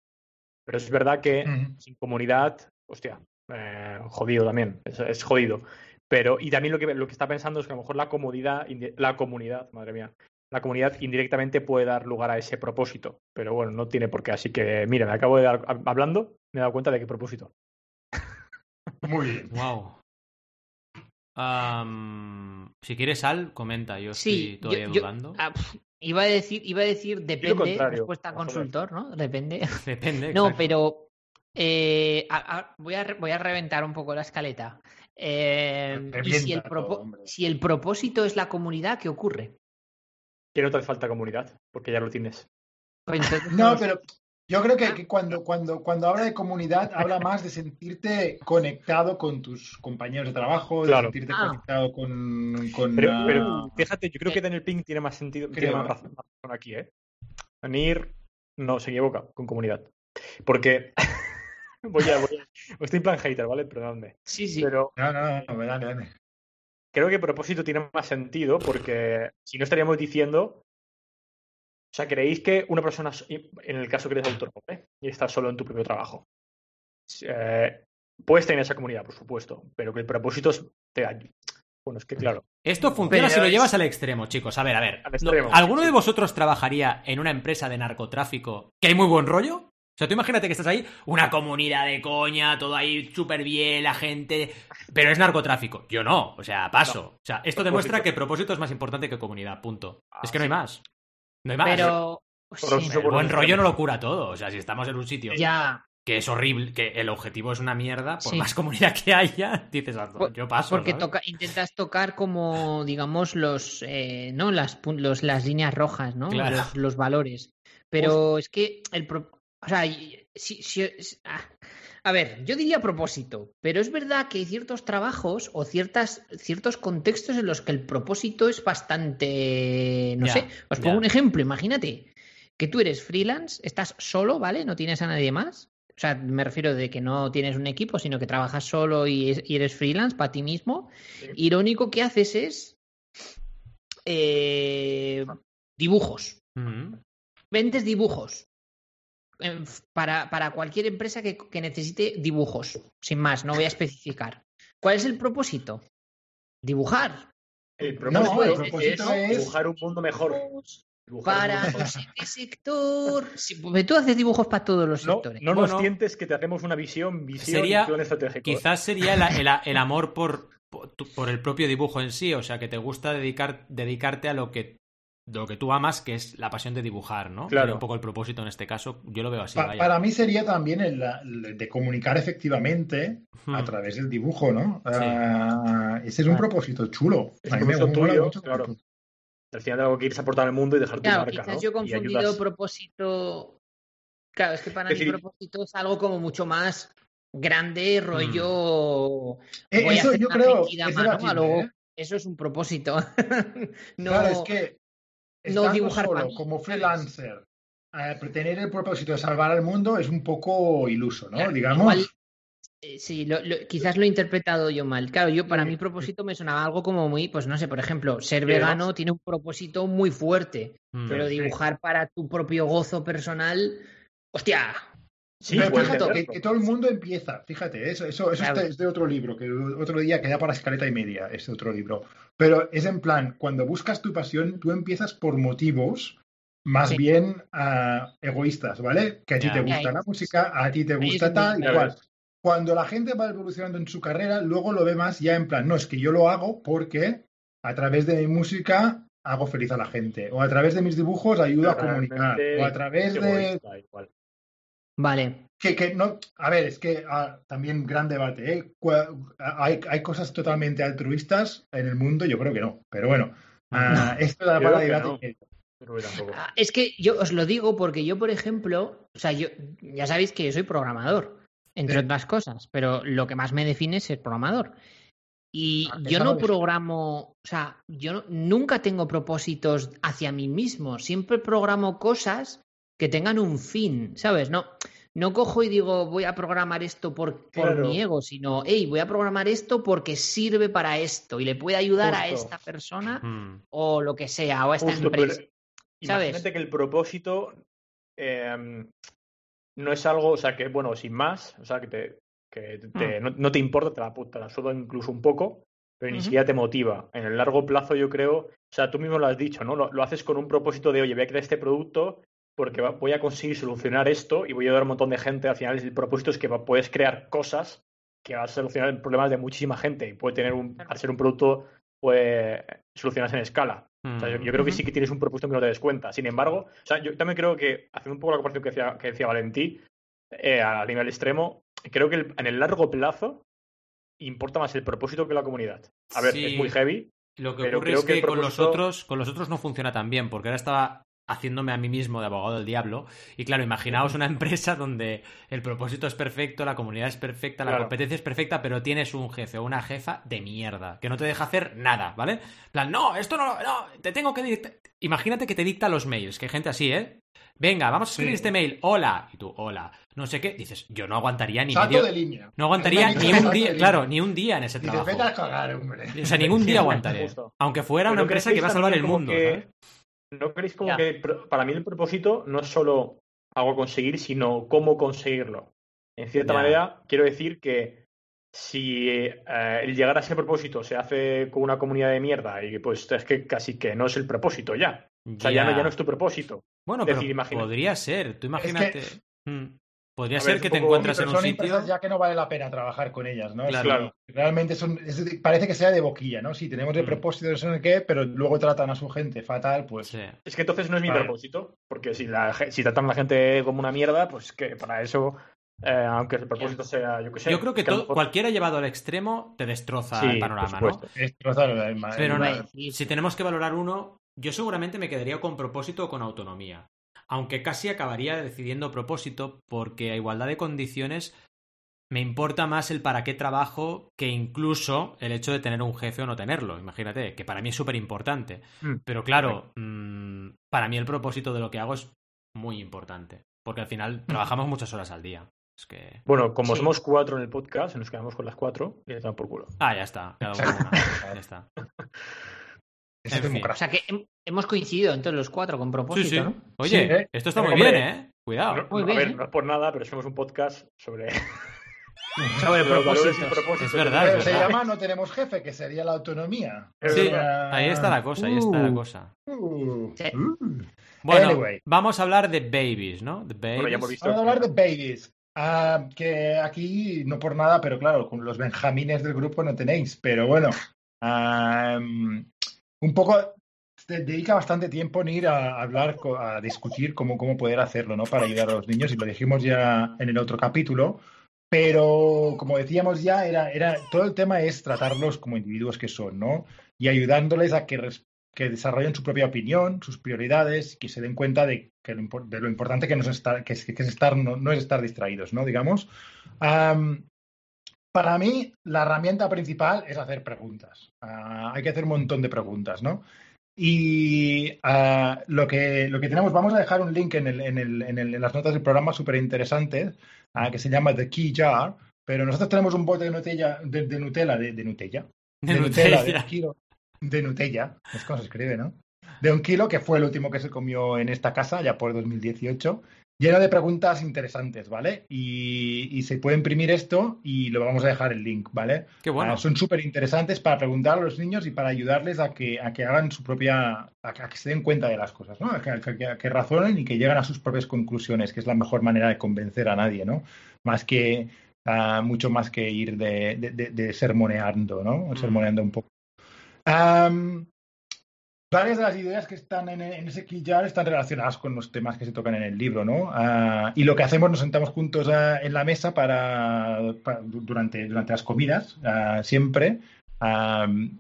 Pero es verdad que Ujú. sin comunidad, hostia, eh, jodido también, es, es jodido. Pero, y también lo que, lo que está pensando es que a lo mejor la comodidad, la comunidad, madre mía, la comunidad indirectamente puede dar lugar a ese propósito. Pero bueno, no tiene por qué. Así que, mira, me acabo de dar, hab- hablando, me he dado cuenta de qué propósito. Muy bien. Wow. Si quieres sal, comenta. Yo Sí, estoy todavía yo- yo- dudando. ah, iba a decir, iba a decir depende, respuesta joder. consultor, ¿no? Depende. Depende. No, exacto. pero eh, a- a- voy, a, voy a reventar un poco la escaleta. Eh, y si el, todo, si el propósito es la comunidad, ¿qué ocurre? Que no te hace falta comunidad, porque ya lo tienes. No, pero yo creo que, que cuando, cuando, cuando habla de comunidad, habla más de sentirte conectado con tus compañeros de trabajo, de Claro. sentirte Ah. conectado con. con, Pero, pero fíjate, yo creo que Daniel Pink tiene más sentido, tiene Creo, más razón, más razón aquí, ¿eh? Nir no se equivoca con comunidad. Porque voy a, voy a- estoy en plan hater, ¿vale? Perdonadme. Sí, sí. Pero No, no, no, no, dale, dale. Creo que propósito tiene más sentido porque si no estaríamos diciendo. O sea, ¿creéis que una persona, so- en el caso que eres autónomo ¿eh? y estás solo en tu propio trabajo, eh, puedes tener esa comunidad, por supuesto, pero que el propósito es- te ay- Bueno, es que claro, Esto funciona Pero si lo es- llevas al extremo, chicos. A ver, a ver. Al No, extremo, ¿Alguno sí. de vosotros trabajaría en una empresa de narcotráfico que hay muy buen rollo? O sea, tú imagínate que estás ahí, una comunidad de coña, todo ahí súper bien, la gente. Pero es narcotráfico. Yo no, o sea, paso. No. O sea, esto Propósito. demuestra que propósito es más importante que comunidad, punto. Ah, es que no hay más. No hay más. Pero. Pero sí, eso el buen rollo no lo cura todo. O sea, si estamos en un sitio ya. que es horrible, que el objetivo es una mierda, por Sí. más comunidad que haya, dices, "Ah, yo paso. Porque intentas tocar como, digamos, los, eh, ¿no? Las, los, las líneas rojas, ¿no? Claro. Los, los valores. Pero es que el pro- o sea, si, ah, A ver, yo diría propósito, pero es verdad que hay ciertos trabajos o ciertas, ciertos contextos en los que el propósito es bastante. No sé. Os pongo un ejemplo. Imagínate que tú eres freelance, estás solo, ¿vale? No tienes a nadie más. O sea, me refiero de que no tienes un equipo, sino que trabajas solo y, es- y eres freelance para ti mismo. Sí. Y lo único que haces es. eh, dibujos. Mm. Vendes dibujos. Para, para cualquier empresa que, que necesite dibujos. Sin más, no voy a especificar. ¿Cuál es el propósito? Dibujar. El No, propósito, el es propósito es- dibujar un mundo mejor. Dibujar Para no sé qué sector. Porque tú haces dibujos para todos los No, sectores. no Bueno. nos sientes que te hacemos una visión, visión Sería- plan estratégico. Quizás sería el, el- el amor por, por, tu- por el propio dibujo en sí, o sea, que te gusta dedicar, dedicarte a lo que, lo que tú amas, que es la pasión de dibujar, ¿no? Claro. Un poco el propósito en este caso, yo lo veo así, Pa- vaya. para mí sería también el, el de comunicar efectivamente Hmm. a través del dibujo, ¿no? Sí. Ah, ese es un Ah. propósito chulo. Es A mí un me tuyo, mucho. claro. Al final algo que quieres aportar al mundo y dejar tu Claro, marca, quizás ¿no? yo he confundido ayudas. propósito. Claro, es que para Es mí decir- propósito es algo como mucho más grande, rollo. Eh, eso yo creo mano, ¿eh? Eso es un propósito. no, Claro, es que no dibujar solo como freelancer, eh, tener el propósito de salvar al mundo es un poco iluso, ¿no? Claro, Digamos. igual, eh, sí, lo- lo- quizás lo he interpretado yo mal. Claro, yo para Sí, mi propósito me sonaba algo como muy, pues no sé, por ejemplo, ser vegano ¿no? tiene un propósito muy fuerte, Mm. pero sí. dibujar para tu propio gozo personal, hostia, Sí, Pero fíjate, que, todo el mundo empieza, fíjate, eso, eso, eso Claro. es de otro libro, que otro día queda para escaleta y media, este otro libro. Pero es en plan, cuando buscas tu pasión, tú empiezas por motivos más Sí. bien ah, egoístas, ¿vale? Que a ti Ya. te gusta la música, a ti te gusta tal cual. Cuando la gente va evolucionando en su carrera, luego lo ve más ya en plan, no, es que yo lo hago porque a través de mi música hago feliz a la gente, o a través de mis dibujos ayudo a comunicar, o a través de egoísta, igual. Vale. que, que no, a ver, es que ah, también gran debate, ¿eh? Hay, hay cosas totalmente altruistas en el mundo, yo creo que no, pero bueno, ah, esto da para debate. no. Ah, Es que yo os lo digo porque yo, por ejemplo, o sea, yo ya sabéis que yo soy programador, entre Sí. otras cosas, pero lo que más me define es ser programador. Y Ah, yo no programo, o sea, yo no- nunca tengo propósitos hacia mí mismo, siempre programo cosas que tengan un fin, ¿sabes? No, no cojo y digo, voy a programar esto por, por Claro. mi ego, sino, hey, voy a programar esto porque sirve para esto y le puede ayudar a esta persona Mm. o lo que sea, o a esta Justo, empresa. ¿sabes? imagínate que el propósito eh, no es algo, o sea, que, bueno, sin más, o sea, que, te, que te- no, no te importa, te la, te la suda incluso un poco, pero ni siquiera te motiva. En el largo plazo, yo creo, o sea, tú mismo lo has dicho, ¿no? Lo, lo haces con un propósito de, oye, voy a crear este producto porque va- voy a conseguir solucionar esto y voy a ayudar a un montón de gente. Al final, el propósito es que va- puedes crear cosas que van a solucionar problemas de muchísima gente y puede tener un, al ser un producto, puede solucionarse en escala. O sea, yo, yo creo que sí que tienes un propósito que no te des cuenta. Sin embargo, o sea, yo también creo que, haciendo un poco la comparación que decía, que decía Valentí, eh, a nivel extremo, creo que el- en el largo plazo importa más el propósito que la comunidad. A ver, Sí. es muy heavy. Lo que Pero ocurre creo es que con los otros, con los otros no funciona tan bien, porque ahora estaba haciéndome a mí mismo de abogado del diablo. Y claro, imaginaos una empresa donde el propósito es perfecto, la comunidad es perfecta, la Claro. competencia es perfecta, pero tienes un jefe o una jefa de mierda, que no te deja hacer nada, ¿vale? En plan, no, esto no, no, te tengo que dictar. Imagínate que te dicta los mails, que hay gente así, ¿eh? Venga, vamos a escribir Sí. este mail. Hola. Y tú, hola. No sé qué. Dices, yo no aguantaría ni Salto medio. de línea. No aguantaría ni un día, claro, ni un día en ese Dices, trabajo. vete a cagar, hombre. O sea, ningún día aguantaré. Aunque fuera Pero una ¿no empresa que va a salvar el mundo. que- ¿sabes? ¿No creéis como Ya. que para mí el propósito no es solo algo a conseguir, sino cómo conseguirlo? En cierta Ya. manera, quiero decir que si eh, el llegar a ese propósito se hace con una comunidad de mierda y pues es que casi que no es el propósito ya. O sea, ya, no, ya no es tu propósito. Bueno, Es pero decir, imagina- podría ser. Tú imagínate. Mm. Podría A ser ver, que te encuentras en un son sitio. ya que no vale la pena trabajar con ellas, ¿no? Claro. Realmente son, es- parece que sea de boquilla, ¿no? Si tenemos el Mm. propósito de no sé qué, pero luego tratan a su gente fatal, pues Sí. Es que entonces no es mi Vale. propósito, porque si, la, si tratan a la gente como una mierda, pues que para eso, eh, aunque el propósito sea, yo qué sé. Yo creo que todo, mejor- cualquiera llevado al extremo te destroza Sí, el por panorama, ¿no? destrozar el alma. Pero el no, si tenemos que valorar uno, yo seguramente me quedaría con propósito o con autonomía. Aunque casi acabaría decidiendo propósito porque a igualdad de condiciones me importa más el para qué trabajo que incluso el hecho de tener un jefe o no tenerlo. Imagínate, que para mí es súper importante. Mm, Pero claro, mm, para mí el propósito de lo que hago es muy importante. Porque al final trabajamos muchas horas al día. Es que. Bueno, como Sí. somos cuatro en el podcast, nos quedamos con las cuatro y le por culo. Ah, ya está. Cada uno una. Ya está. Esa En fin. O sea que hem- hemos coincidido entre los cuatro con Sí, propósito, sí. ¿no? Oye, Sí, ¿eh? esto está muy Hombre, bien, ¿eh? Cuidado. No, muy a bien, ver, ¿eh? no es por nada, pero somos un podcast sobre, Sobre propósitos. Es verdad, Pero es se verdad. llama No tenemos jefe, que sería la autonomía. Sí, ahí está la cosa, ahí está la Uh, cosa. uh, Sí. uh. Bueno, Anyway. vamos a hablar de babies, ¿no? De babies. Bueno, ya hemos visto. Vamos a hablar de babies. Ah, que aquí, no por nada, pero claro, con los benjamines del grupo no tenéis. Pero bueno, ah, un poco dedica bastante tiempo en ir a hablar, a discutir cómo, cómo poder hacerlo, ¿no? Para ayudar a los niños. Y lo dijimos ya en el otro capítulo. Pero como decíamos ya, era, era, todo el tema es tratarlos como individuos que son, ¿no? Y ayudándoles a que, que desarrollen su propia opinión, sus prioridades, que se den cuenta de, que lo, de lo importante que, es estar, que, es, estar, no, es estar distraídos, ¿no? Digamos. Am, para mí, la herramienta principal es hacer preguntas. Ah, hay que hacer un montón de preguntas, ¿no? Y ah, lo, que, lo que tenemos, vamos a dejar un link en, el, en, el, en, el, en las notas del programa súper interesante, ah, que se llama The Key Jar, pero nosotros tenemos un bote de Nutella, de, de Nutella, de, de Nutella, De de Nutella. de un kilo de Nutella, es como se escribe, ¿no? De un kilo, que fue el último que se comió en esta casa, ya por 2018, lleno de preguntas interesantes, ¿vale? Y, y se puede imprimir esto y lo vamos a dejar el link, ¿vale? Qué bueno. Ah, son súper interesantes para preguntar a los niños y para ayudarles a que, a que hagan su propia, a que, a que se den cuenta de las cosas, ¿no? A que, a razonen y que lleguen a sus propias conclusiones, que es la mejor manera de convencer a nadie, ¿no? Más que, ah, mucho más que ir de, de, de- de sermoneando, ¿no? Mm. Sermoneando un poco. Varias de las ideas que están en, ese jar están relacionadas con los temas que se tocan en el libro, ¿no? Ah, y lo que hacemos, nos sentamos juntos ah, en la mesa para, para- du- durante, durante las comidas, ah, siempre,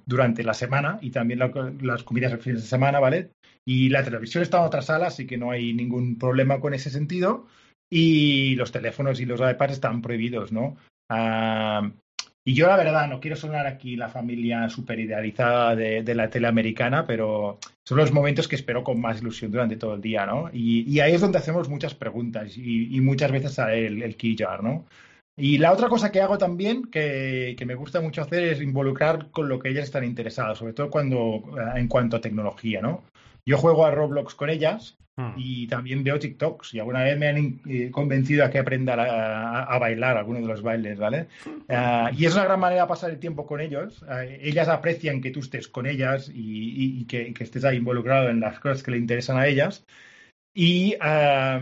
durante la semana y también la- las comidas de fines de semana, ¿vale? Y la televisión está en otra sala, así que no hay ningún problema con ese sentido. Y los teléfonos y los iPads están prohibidos, ¿no? Ah, y yo, la verdad, no quiero sonar aquí la familia super idealizada de, de la tele americana, pero son los momentos que espero con más ilusión durante todo el día, ¿no? Y, y ahí es donde hacemos muchas preguntas y, y muchas veces el, el key jar, ¿no? Y la otra cosa que hago también, que, que me gusta mucho hacer, es involucrar con lo que ellas están interesadas, sobre todo cuando en cuanto a tecnología, ¿no? Yo juego a Roblox con ellas Hmm. y también veo TikToks y alguna vez me han eh, convencido a que aprenda a, a bailar algunos de los bailes, ¿vale? Ah, y es una gran manera de pasar el tiempo con ellos. Ah, ellas aprecian que tú estés con ellas y, y- y que, y que estés ahí involucrado en las cosas que le interesan a ellas. Y, ah,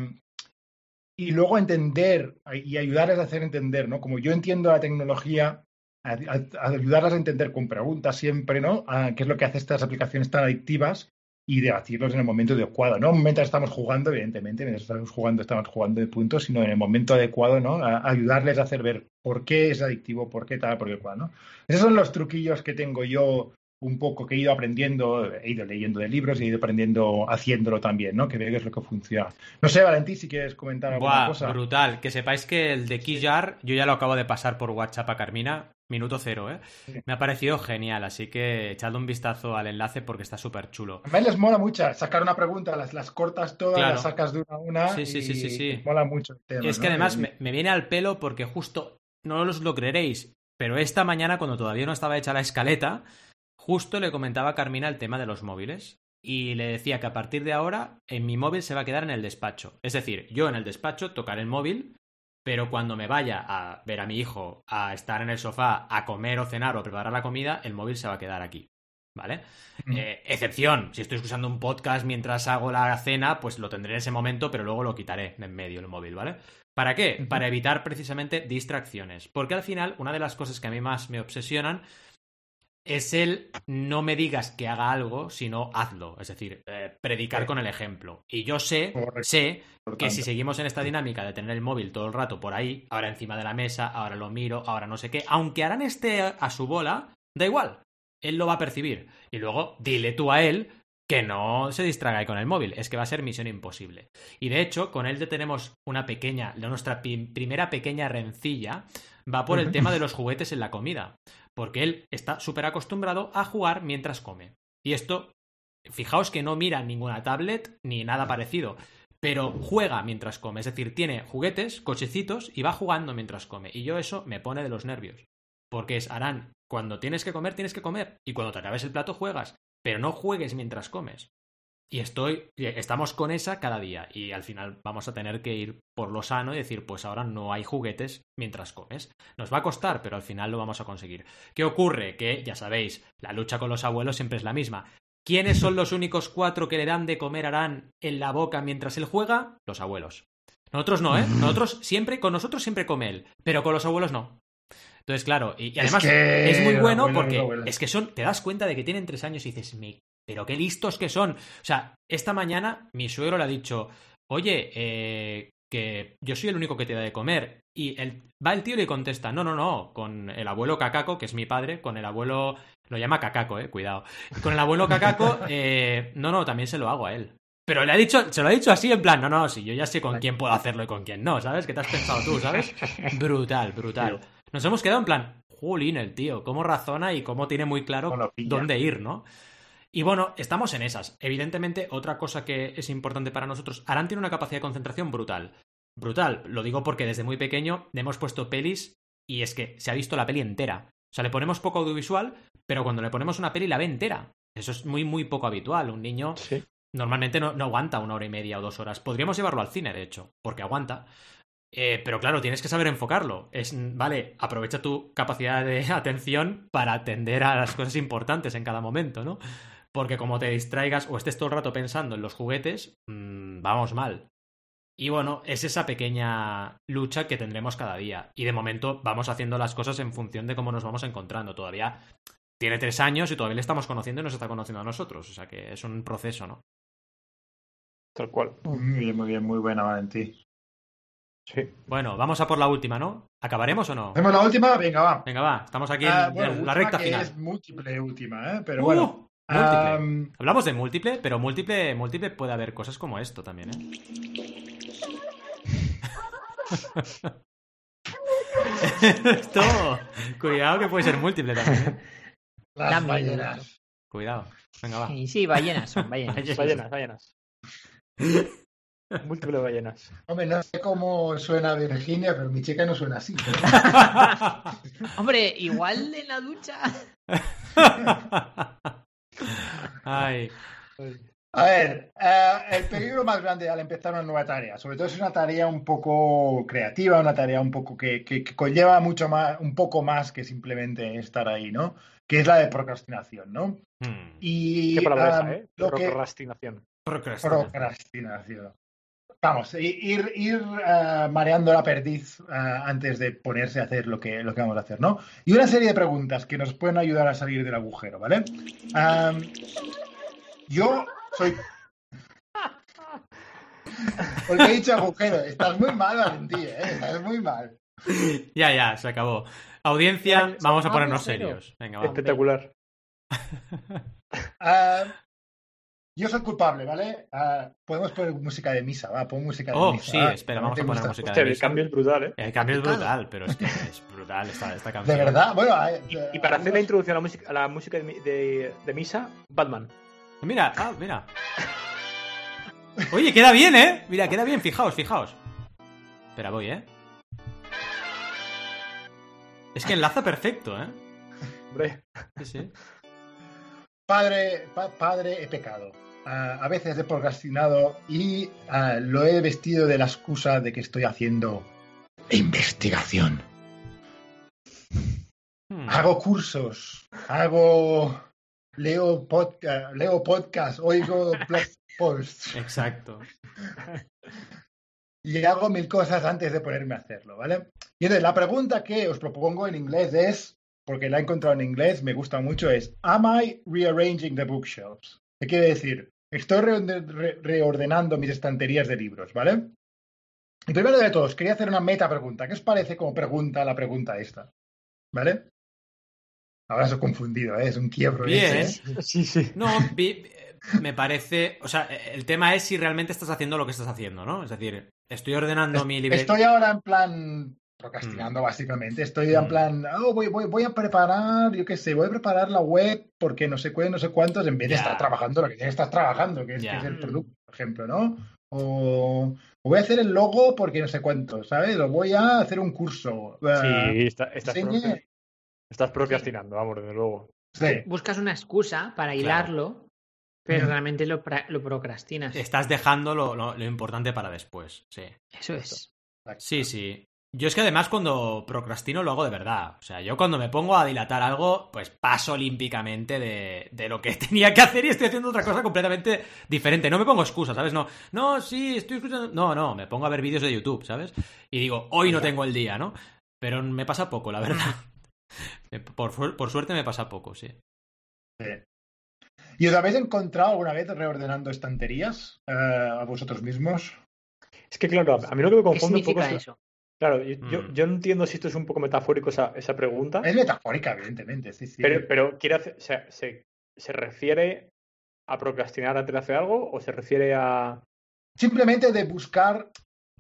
y luego entender y ayudarles a hacer entender, ¿no? Como yo entiendo la tecnología, a, a- a ayudarlas a entender con preguntas siempre, ¿no? ¿Qué es lo que hace estas aplicaciones tan adictivas? Y debatirlos en el momento adecuado. No mientras estamos jugando, evidentemente, mientras estamos jugando, estamos jugando de puntos, sino en el momento adecuado, ¿no? A, ayudarles a hacer ver por qué es adictivo, por qué tal, por qué cual, ¿no? Esos son los truquillos que tengo yo un poco que he ido aprendiendo, he ido leyendo de libros y he ido aprendiendo haciéndolo también, ¿no? Que veo que es lo que funciona. No sé, Valentín, si quieres comentar alguna Buah, cosa. brutal. Que sepáis que el de Keyjar, yo ya lo acabo de pasar por WhatsApp a Carmina, minuto cero, ¿eh? Sí. Me ha parecido genial, así que echadle un vistazo al enlace porque está súper chulo. A mí les mola mucho sacar una pregunta, las, las cortas todas, Claro. las sacas de una a una Sí, sí, y sí, sí, mola mucho el tema. Y es que ¿no? además me, me viene al pelo porque justo, no os lo creeréis, pero esta mañana cuando todavía no estaba hecha la escaleta, justo le comentaba a Carmina el tema de los móviles. Y le decía que a partir de ahora en mi móvil se va a quedar en el despacho. Es decir, yo en el despacho tocaré el móvil, pero cuando me vaya a ver a mi hijo, a estar en el sofá, a comer o cenar o preparar la comida, el móvil se va a quedar aquí. ¿Vale? Eh, excepción, si estoy escuchando un podcast mientras hago la cena, pues lo tendré en ese momento, pero luego lo quitaré de en medio el móvil, ¿vale? ¿Para qué? Para evitar precisamente distracciones. Porque al final, una de las cosas que a mí más me obsesionan es el no me digas que haga algo, sino hazlo. Es decir, eh, predicar Sí. con el ejemplo. Y yo sé, Correcto. sé que si seguimos en esta dinámica de tener el móvil todo el rato por ahí, ahora encima de la mesa, ahora lo miro, ahora no sé qué, aunque Aran esté a su bola, da igual, él lo va a percibir. Y luego dile tú a él que no se distraiga con el móvil. Es que va a ser misión imposible. Y de hecho, con él ya tenemos una pequeña, nuestra primera pequeña rencilla va por el tema de los juguetes en la comida. Porque él está súper acostumbrado a jugar mientras come. Y esto, fijaos que no mira ninguna tablet ni nada parecido. Pero juega mientras come. Es decir, tiene juguetes, cochecitos y va jugando mientras come. Y yo eso me pone de los nervios. Porque es, Arán, cuando tienes que comer, tienes que comer. Y cuando te acabes el plato, juegas. Pero no juegues mientras comes. Y estoy, estamos con esa cada día. Y al final vamos a tener que ir por lo sano y decir, pues ahora no hay juguetes mientras comes. Nos va a costar, pero al final lo vamos a conseguir. ¿Qué ocurre? Que, ya sabéis, la lucha con los abuelos siempre es la misma. ¿Quiénes son los únicos cuatro que le dan de comer a Arán en la boca mientras él juega? Los abuelos. Nosotros no, ¿eh? Nosotros siempre, con nosotros siempre come él, pero con los abuelos no. Entonces, claro, y, además es, muy bueno porque es que son, te das cuenta de que tienen tres años y dices, pero qué listos que son. O sea, esta mañana mi suegro le ha dicho, oye, eh, que yo soy el único que te da de comer. Y el, va el tío y le contesta, no, no, no, con el abuelo Cacaco, que es mi padre, con el abuelo, lo llama Cacaco, eh, cuidado. Con el abuelo Cacaco, eh, no, no, también se lo hago a él. Pero le ha dicho, se lo ha dicho así en plan, no, no, si yo ya sé con quién puedo hacerlo y con quién no, ¿sabes? ¿Qué te has pensado tú, ¿sabes? Brutal, brutal. Nos hemos quedado en plan, Julín, el tío, cómo razona y cómo tiene muy claro dónde ir, ¿no? Y bueno, estamos en esas. Evidentemente, otra cosa que es importante para nosotros, Aran tiene una capacidad de concentración brutal. Brutal. Lo digo porque desde muy pequeño le hemos puesto pelis y es que se ha visto la peli entera. O sea, le ponemos poco audiovisual, pero cuando le ponemos una peli la ve entera. Eso es muy, muy poco habitual. Un niño normalmente no, no aguanta una hora y media o dos horas. Podríamos llevarlo al cine, de hecho, porque aguanta. Eh, pero claro, tienes que saber enfocarlo. Es, vale, aprovecha tu capacidad de atención para atender a las cosas importantes en cada momento, ¿no? Porque como te distraigas o estés todo el rato pensando en los juguetes, mmm, vamos mal. Y bueno, es esa pequeña lucha que tendremos cada día. Y de momento vamos haciendo las cosas en función de cómo nos vamos encontrando. Todavía tiene tres años y todavía le estamos conociendo y nos está conociendo a nosotros. O sea que es un proceso, ¿no? Tal cual. Muy bien, muy bien, muy buena, Valentí. Sí. Bueno, vamos a por la última, ¿no? ¿Acabaremos o no? ¿Hacemos la última? Venga, va. Venga, va. Estamos aquí ah, en, la recta final. Es múltiple última, ¿eh? Pero bueno. Múltiple. Hablamos de múltiple, pero múltiple, múltiple puede haber cosas como esto también, ¿eh? esto. Cuidado que puede ser múltiple también. ¿eh? Las ballenas. Cuidado. Venga, va. Sí, sí, ballenas son, ballenas. ballenas, ballenas. Múltiples ballenas. Hombre, no sé cómo suena Virginia, pero mi chica no suena así. Hombre, igual en la ducha. Ay. A ver, eh, el peligro más grande al empezar una nueva tarea, sobre todo es una tarea un poco creativa, una tarea un poco que, conlleva mucho más, un poco más que simplemente estar ahí, ¿no? Que es la de procrastinación, ¿no? Hmm. Y, ¿Qué palabra um, eh? Procrastinación. Procrastinación. Procrastinación vamos, ir, ir eh, mareando la perdiz eh, antes de ponerse a hacer lo que, lo que vamos a hacer, ¿no? Y una serie de preguntas que nos pueden ayudar a salir del agujero, ¿vale? yo soy... Porque he dicho agujero, estás muy mal, Valentí, ¿eh? Estás muy mal. Ya, ya, se acabó. Audiencia, vamos a ponernos serios. Venga, Espectacular. Yo soy culpable, ¿vale? Uh, podemos poner música de misa, va, pon música de oh, misa. sí, espera, vamos a poner música de misa. El cambio es brutal, ¿eh? El cambio es brutal, pero es que es brutal esta, esta canción. De verdad, bueno. y, y, para hacer la introducción a la música, a la música de, de, de misa, Batman. Mira, ah, mira. Oye, queda bien, ¿eh? Mira, queda bien, fijaos, fijaos. Espera, voy, ¿eh? Es que enlaza perfecto, ¿eh? Hombre. Sí, sí. Padre, pa, padre, he pecado a veces he procrastinado y lo he vestido de la excusa de que estoy haciendo investigación. Hmm. Hago cursos, hago leo podcast, leo podcast, oigo blog posts. Exacto. y hago mil cosas antes de ponerme a hacerlo, ¿vale? Y entonces la pregunta que os propongo en inglés es, porque la he encontrado en inglés, me gusta mucho, es Am I rearranging the bookshelves? ¿Qué quiere decir? Estoy reordenando mis estanterías de libros, ¿vale? Y primero de todos, quería hacer una meta pregunta. ¿Qué os parece como pregunta la pregunta esta? ¿Vale? Ahora os he confundido, ¿eh? es un quiebro. Bien, ¿eh? sí, sí. No, me parece. O sea, el tema es si realmente estás haciendo lo que estás haciendo, ¿no? Es decir, estoy ordenando mi librería. Estoy ahora en plan procrastinando, básicamente. Estoy en Mm. plan, oh, voy, voy, voy a preparar, yo qué sé, voy a preparar la web porque no sé cuál, no sé cuántos, en vez de Ya. estar trabajando lo que tienes que estar trabajando, que es, Ya. que es el producto, por ejemplo, ¿no? O, o voy a hacer el logo porque no sé cuánto, ¿sabes? O voy a hacer un curso. Ah, Sí, está- estás, estás procrastinando, vamos, desde luego. sí. Buscas una excusa para hilarlo, pero realmente lo, lo procrastinas. Estás dejando lo, lo- lo importante para después, sí. Eso es. Sí, sí. Yo es que además cuando procrastino lo hago de verdad. O sea, yo cuando me pongo a dilatar algo, pues paso olímpicamente de, de lo que tenía que hacer y estoy haciendo otra cosa completamente diferente. No me pongo excusas, ¿sabes? No, no, sí, estoy escuchando. No, no, me pongo a ver vídeos de YouTube, ¿sabes? Y digo, hoy no tengo el día, ¿no? Pero me pasa poco, la verdad. Por, por suerte me pasa poco, sí. Sí. ¿Y os habéis encontrado alguna vez reordenando estanterías eh, a vosotros mismos? Es que, claro, a mí lo que me ¿Qué confunde un poco es. eso? Claro, yo, yo, Mm. yo no entiendo si esto es un poco metafórico esa, esa pregunta, Es metafórica, evidentemente, sí, sí. pero, pero quiere hacer- se, se, se refiere a procrastinar antes de hacer algo o se refiere a. Simplemente de buscar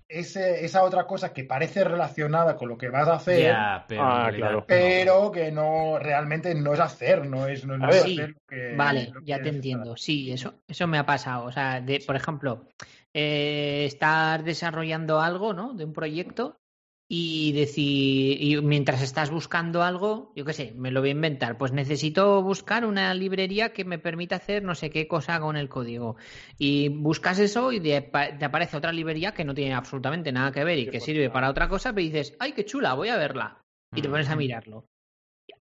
ese, esa otra cosa que parece relacionada con lo que vas a hacer, pero. Ah, realidad claro. pero que no realmente no es hacer, no es, no, es hacer lo que. Vale, lo que ya te entiendo. Sí, eso, eso me ha pasado. O sea, de, por ejemplo, eh, estar desarrollando algo, ¿no? De un proyecto y decir, y mientras estás buscando algo, yo qué sé, me lo voy a inventar, pues necesito buscar una librería que me permita hacer no sé qué cosa con el código. Y buscas eso y te aparece otra librería que no tiene absolutamente nada que ver y que sirve para otra cosa, pero dices, ay, qué chula, voy a verla. Y te pones a mirarlo.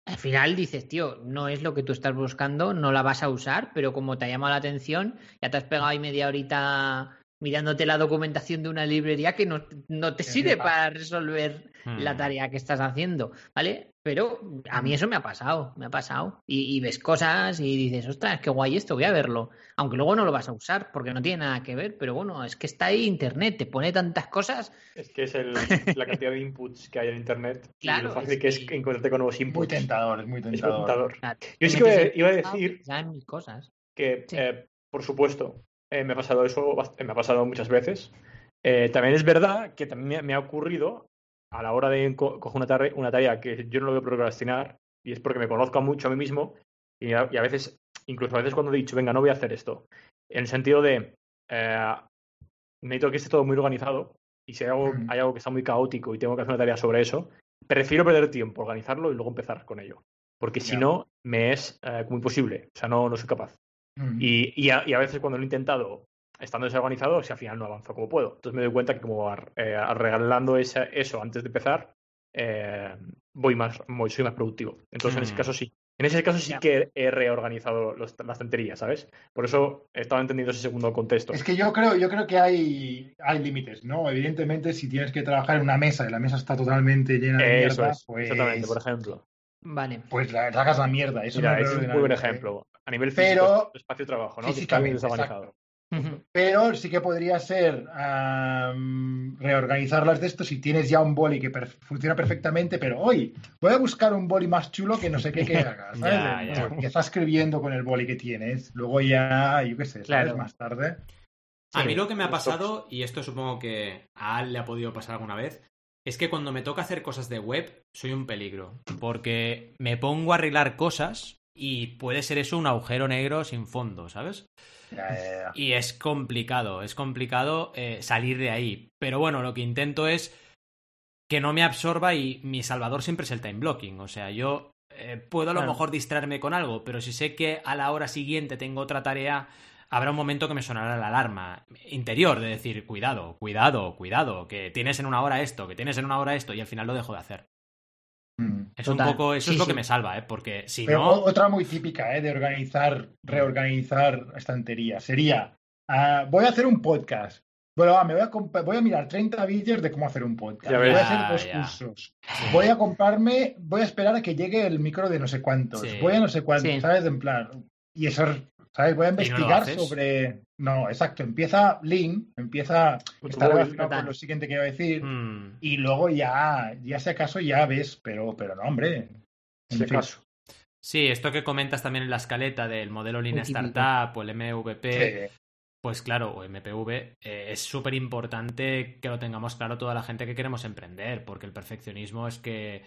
Al final dices, tío, no es lo que tú estás buscando, no la vas a usar, pero como te ha llamado la atención, ya te has pegado ahí media horita mirándote la documentación de una librería que no, no te sirve para resolver Mm. la tarea que estás haciendo, ¿vale? Pero a mí eso me ha pasado, me ha pasado. Y, y ves cosas y dices, ostras, qué guay esto, voy a verlo. Aunque luego no lo vas a usar porque no tiene nada que ver, pero bueno, es que está ahí internet, te pone tantas cosas. Es que es el, la cantidad de inputs que hay en internet y Claro, lo fácil es que es que- encontrarte con nuevos Muy inputs. tentador, es muy Es muy tentador. tentador. Yo sí que iba- a decir ya en mil cosas. que, Sí. eh, por supuesto, eh, me ha pasado eso, me ha pasado muchas veces. Eh, también es verdad que también me, ha ocurrido a la hora de co- coger una, tare- una tarea que yo no lo voy a procrastinar y es porque me conozco mucho a mí mismo y a, y a veces, incluso a veces cuando he dicho, venga, no voy a hacer esto, en el sentido de, eh, necesito que esté todo muy organizado y si hay algo, hay algo que está muy caótico y tengo que hacer una tarea sobre eso, prefiero perder tiempo, organizarlo y luego empezar con ello. Porque si no, me es eh, como imposible. O sea, no, no soy capaz. Mm. Y, y, a, y a veces cuando lo he intentado estando desorganizado, si al final no avanzo como puedo. Entonces me doy cuenta que como ar- eh, arreglando esa- eso antes de empezar, eh, voy más, voy- soy más productivo. Entonces en ese Mm. caso sí. En ese caso sí que he reorganizado los, las estanterías, ¿sabes? Por eso he estado entendiendo ese segundo contexto. Es que yo creo, yo creo que hay, hay límites, ¿no? Evidentemente, si tienes que trabajar en una mesa y la mesa está totalmente llena de Eso mierda, es, pues, exactamente, por ejemplo. Vale. pues la, sacas la mierda. Eso Mira, no ese es un muy buen ejemplo. A nivel físico, Pero- espacio de trabajo, ¿no? Físicamente, exacto. Pero sí que podría ser reorganizarlas de esto si tienes ya un boli que per- funciona perfectamente, pero hoy voy a buscar un boli más chulo que no sé qué que haga, ¿sabes? Ya, ya. Que está escribiendo con el boli que tienes. Luego ya, yo qué sé, ¿sabes? Claro. Más tarde. A mí lo que me ha pasado, y esto supongo que a Al le ha podido pasar alguna vez, es que cuando me toca hacer cosas de web, soy un peligro. Porque me pongo a arreglar cosas y puede ser eso un agujero negro sin fondo, ¿sabes? Ya, ya, ya. Y es complicado, es complicado eh, salir de ahí. Pero bueno, lo que intento es que no me absorba y mi salvador siempre es el time blocking. O sea, yo eh, puedo a lo mejor distraerme con algo, pero si sé que a la hora siguiente tengo otra tarea, habrá un momento que me sonará la alarma interior de decir, cuidado, cuidado, cuidado, que tienes en una hora esto, que tienes en una hora esto, y al final lo dejo de hacer. Mm. Es Total. un poco, eso Sí, es lo sí. que me salva, ¿eh? Porque si Pero no. otra muy típica, ¿eh? De organizar, reorganizar estanterías. Sería, ah, voy a hacer un podcast. Bueno, va, me voy a, voy a mirar 30 vídeos de cómo hacer un podcast. Ya voy a hacer dos Ya, ya. cursos. Voy a comprarme, voy a esperar a que llegue el micro de no sé cuántos. Sí. Voy a no sé cuántos, Sí. ¿sabes? En plan. Y eso, ¿sabes? Voy a investigar sobre. No, exacto. Empieza Lean, empieza. Tu Está relacionado con lo siguiente que iba a decir. Mm, Y luego ya, ya si acaso ya ves, pero, pero no, hombre. En Si fin. acaso. Sí, esto que comentas también en la escaleta del modelo Lean. Startup o el MVP, Sí. pues claro, o MPV, eh, es súper importante que lo tengamos claro toda la gente que queremos emprender, porque el perfeccionismo es que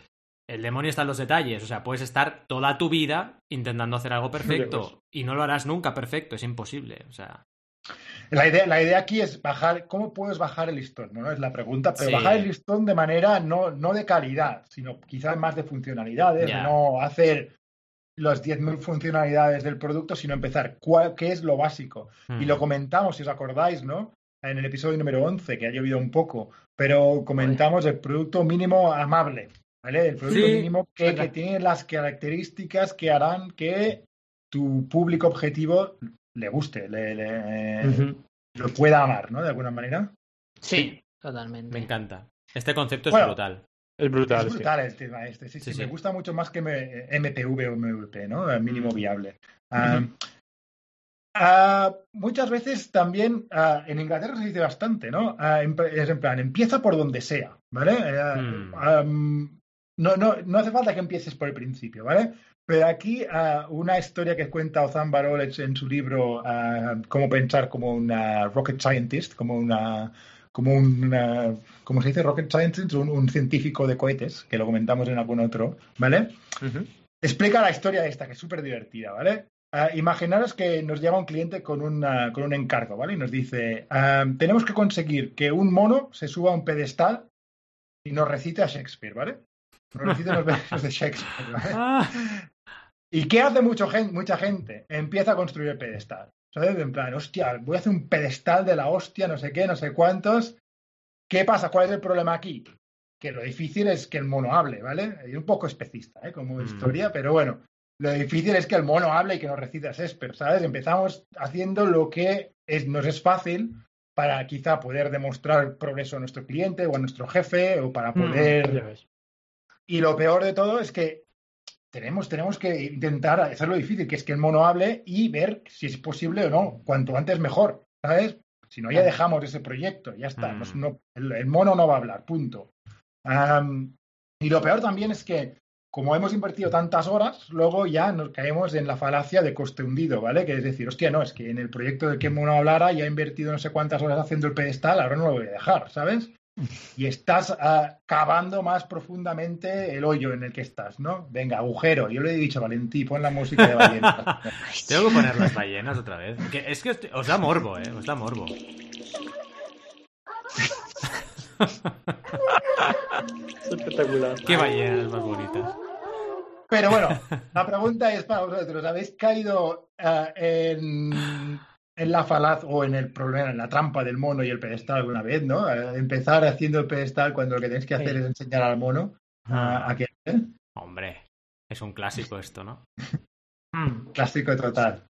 el demonio está en los detalles, o sea, puedes estar toda tu vida intentando hacer algo perfecto Lejos. y no lo harás nunca perfecto, es imposible, o sea, La idea, la idea aquí es bajar, ¿cómo puedes bajar el listón? No, No es la pregunta, pero Sí. bajar el listón de manera no, no de calidad, sino quizás más de funcionalidades, no hacer las 10.000 funcionalidades del producto, sino empezar cuál, qué es lo básico. Y lo comentamos, si os acordáis, ¿no? En el episodio número 11, que ha llovido un poco, pero comentamos el producto mínimo amable, ¿vale? El producto Sí, mínimo que, tiene las características que harán que tu público objetivo le guste, le, lo pueda amar, ¿no? De alguna manera. Sí, totalmente. me encanta. Este concepto es brutal. Es brutal. es sí. brutal el tema este. Sí, Sí, sí, sí. me gusta mucho más que MPV o MVP, ¿no? El mínimo Mm. viable. Ah, muchas veces también ah, en Inglaterra se dice bastante, ¿no? Es en plan, empieza por donde sea, ¿vale? Eh, Mm. am, no, no, no hace falta que empieces por el principio, ¿vale? Pero aquí ah, una historia que cuenta Ozan Barol en su libro ah, Cómo pensar como una rocket scientist, como una como un ah, ¿cómo se dice? Rocket scientist, un, un científico de cohetes, que lo comentamos en algún otro, ¿vale? Explica la historia esta, que es súper divertida, ¿vale? Ah, imaginaros que nos llama un cliente con, una- con un encargo, ¿vale? Y nos dice, ah, tenemos que conseguir que un mono se suba a un pedestal y nos recite a Shakespeare, ¿vale? Los versos de Shakespeare, ¿vale? Ah, ¿Y qué hace mucho gen- mucha gente? Empieza a construir el pedestal. ¿Sabes? En plan, hostia, voy a hacer un pedestal de la hostia, no sé qué, no sé cuántos. ¿Qué pasa? ¿Cuál es el problema aquí? Que lo difícil es que el mono hable, ¿vale? Y un poco especista, ¿eh? Como Mm. historia, pero bueno. Lo difícil es que el mono hable y que nos recite a Shakespeare, ¿sabes? Empezamos haciendo lo que es, nos es fácil para quizá poder demostrar progreso a nuestro cliente o a nuestro jefe o para Mm, poder. Y lo peor de todo es que tenemos, tenemos que intentar hacerlo difícil, que es que el mono hable y ver si es posible o no. Cuanto antes mejor, ¿sabes? Si no, ya dejamos ese proyecto, ya está. Mm. No- el, el mono no va a hablar, punto. Am, y lo peor también es que, como hemos invertido tantas horas, luego ya nos caemos en la falacia de coste hundido, ¿vale? Que es decir, hostia, no, es que en el proyecto del que el mono hablara ya he invertido no sé cuántas horas haciendo el pedestal, ahora no lo voy a dejar, ¿sabes? Y estás ah, cavando más profundamente el hoyo en el que estás, ¿no? Venga, agujero. Yo le he dicho a Valentí, pon la música de ballena. Tengo que poner las ballenas otra vez. Que es que estoy- os da morbo, ¿eh? Os da morbo. Es espectacular. Qué ballenas más bonitas. Pero bueno, la pregunta es para vosotros. ¿Habéis caído ah, en, en la falaz o en el problema, en la trampa del mono y el pedestal alguna vez, ¿no? Ah, empezar haciendo el pedestal cuando lo que tenéis que hacer Sí. es enseñar al mono ah, a que hacer. Hombre, es un clásico esto, ¿no? Mm, Clásico total.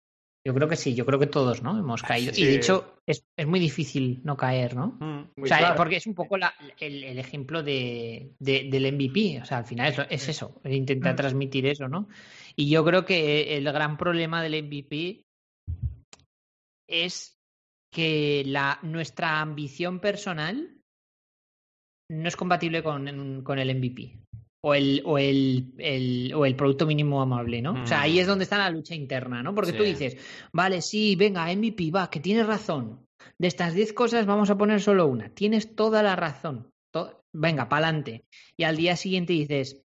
Yo creo que sí, yo creo que todos, ¿no? Hemos caído. Sí. Y de hecho, es, es muy difícil no caer, ¿no? Mm. Muy o sea, claro. porque es un poco la- el, el ejemplo de, de- del MVP. O sea, al final es, eso, es intentar Mm. transmitir eso, ¿no? Y yo creo que el gran problema del MVP es que la, nuestra ambición personal no es compatible con, con el MVP. O el, o, el, el- o el producto mínimo amable, ¿no? O sea, ahí es Mm. donde está la lucha interna, ¿no? Porque tú dices, vale, sí, venga, MVP, va, que tienes razón. De estas 10 cosas vamos a poner solo una. Tienes toda la razón. To- venga, pa'lante. Y al día siguiente dices,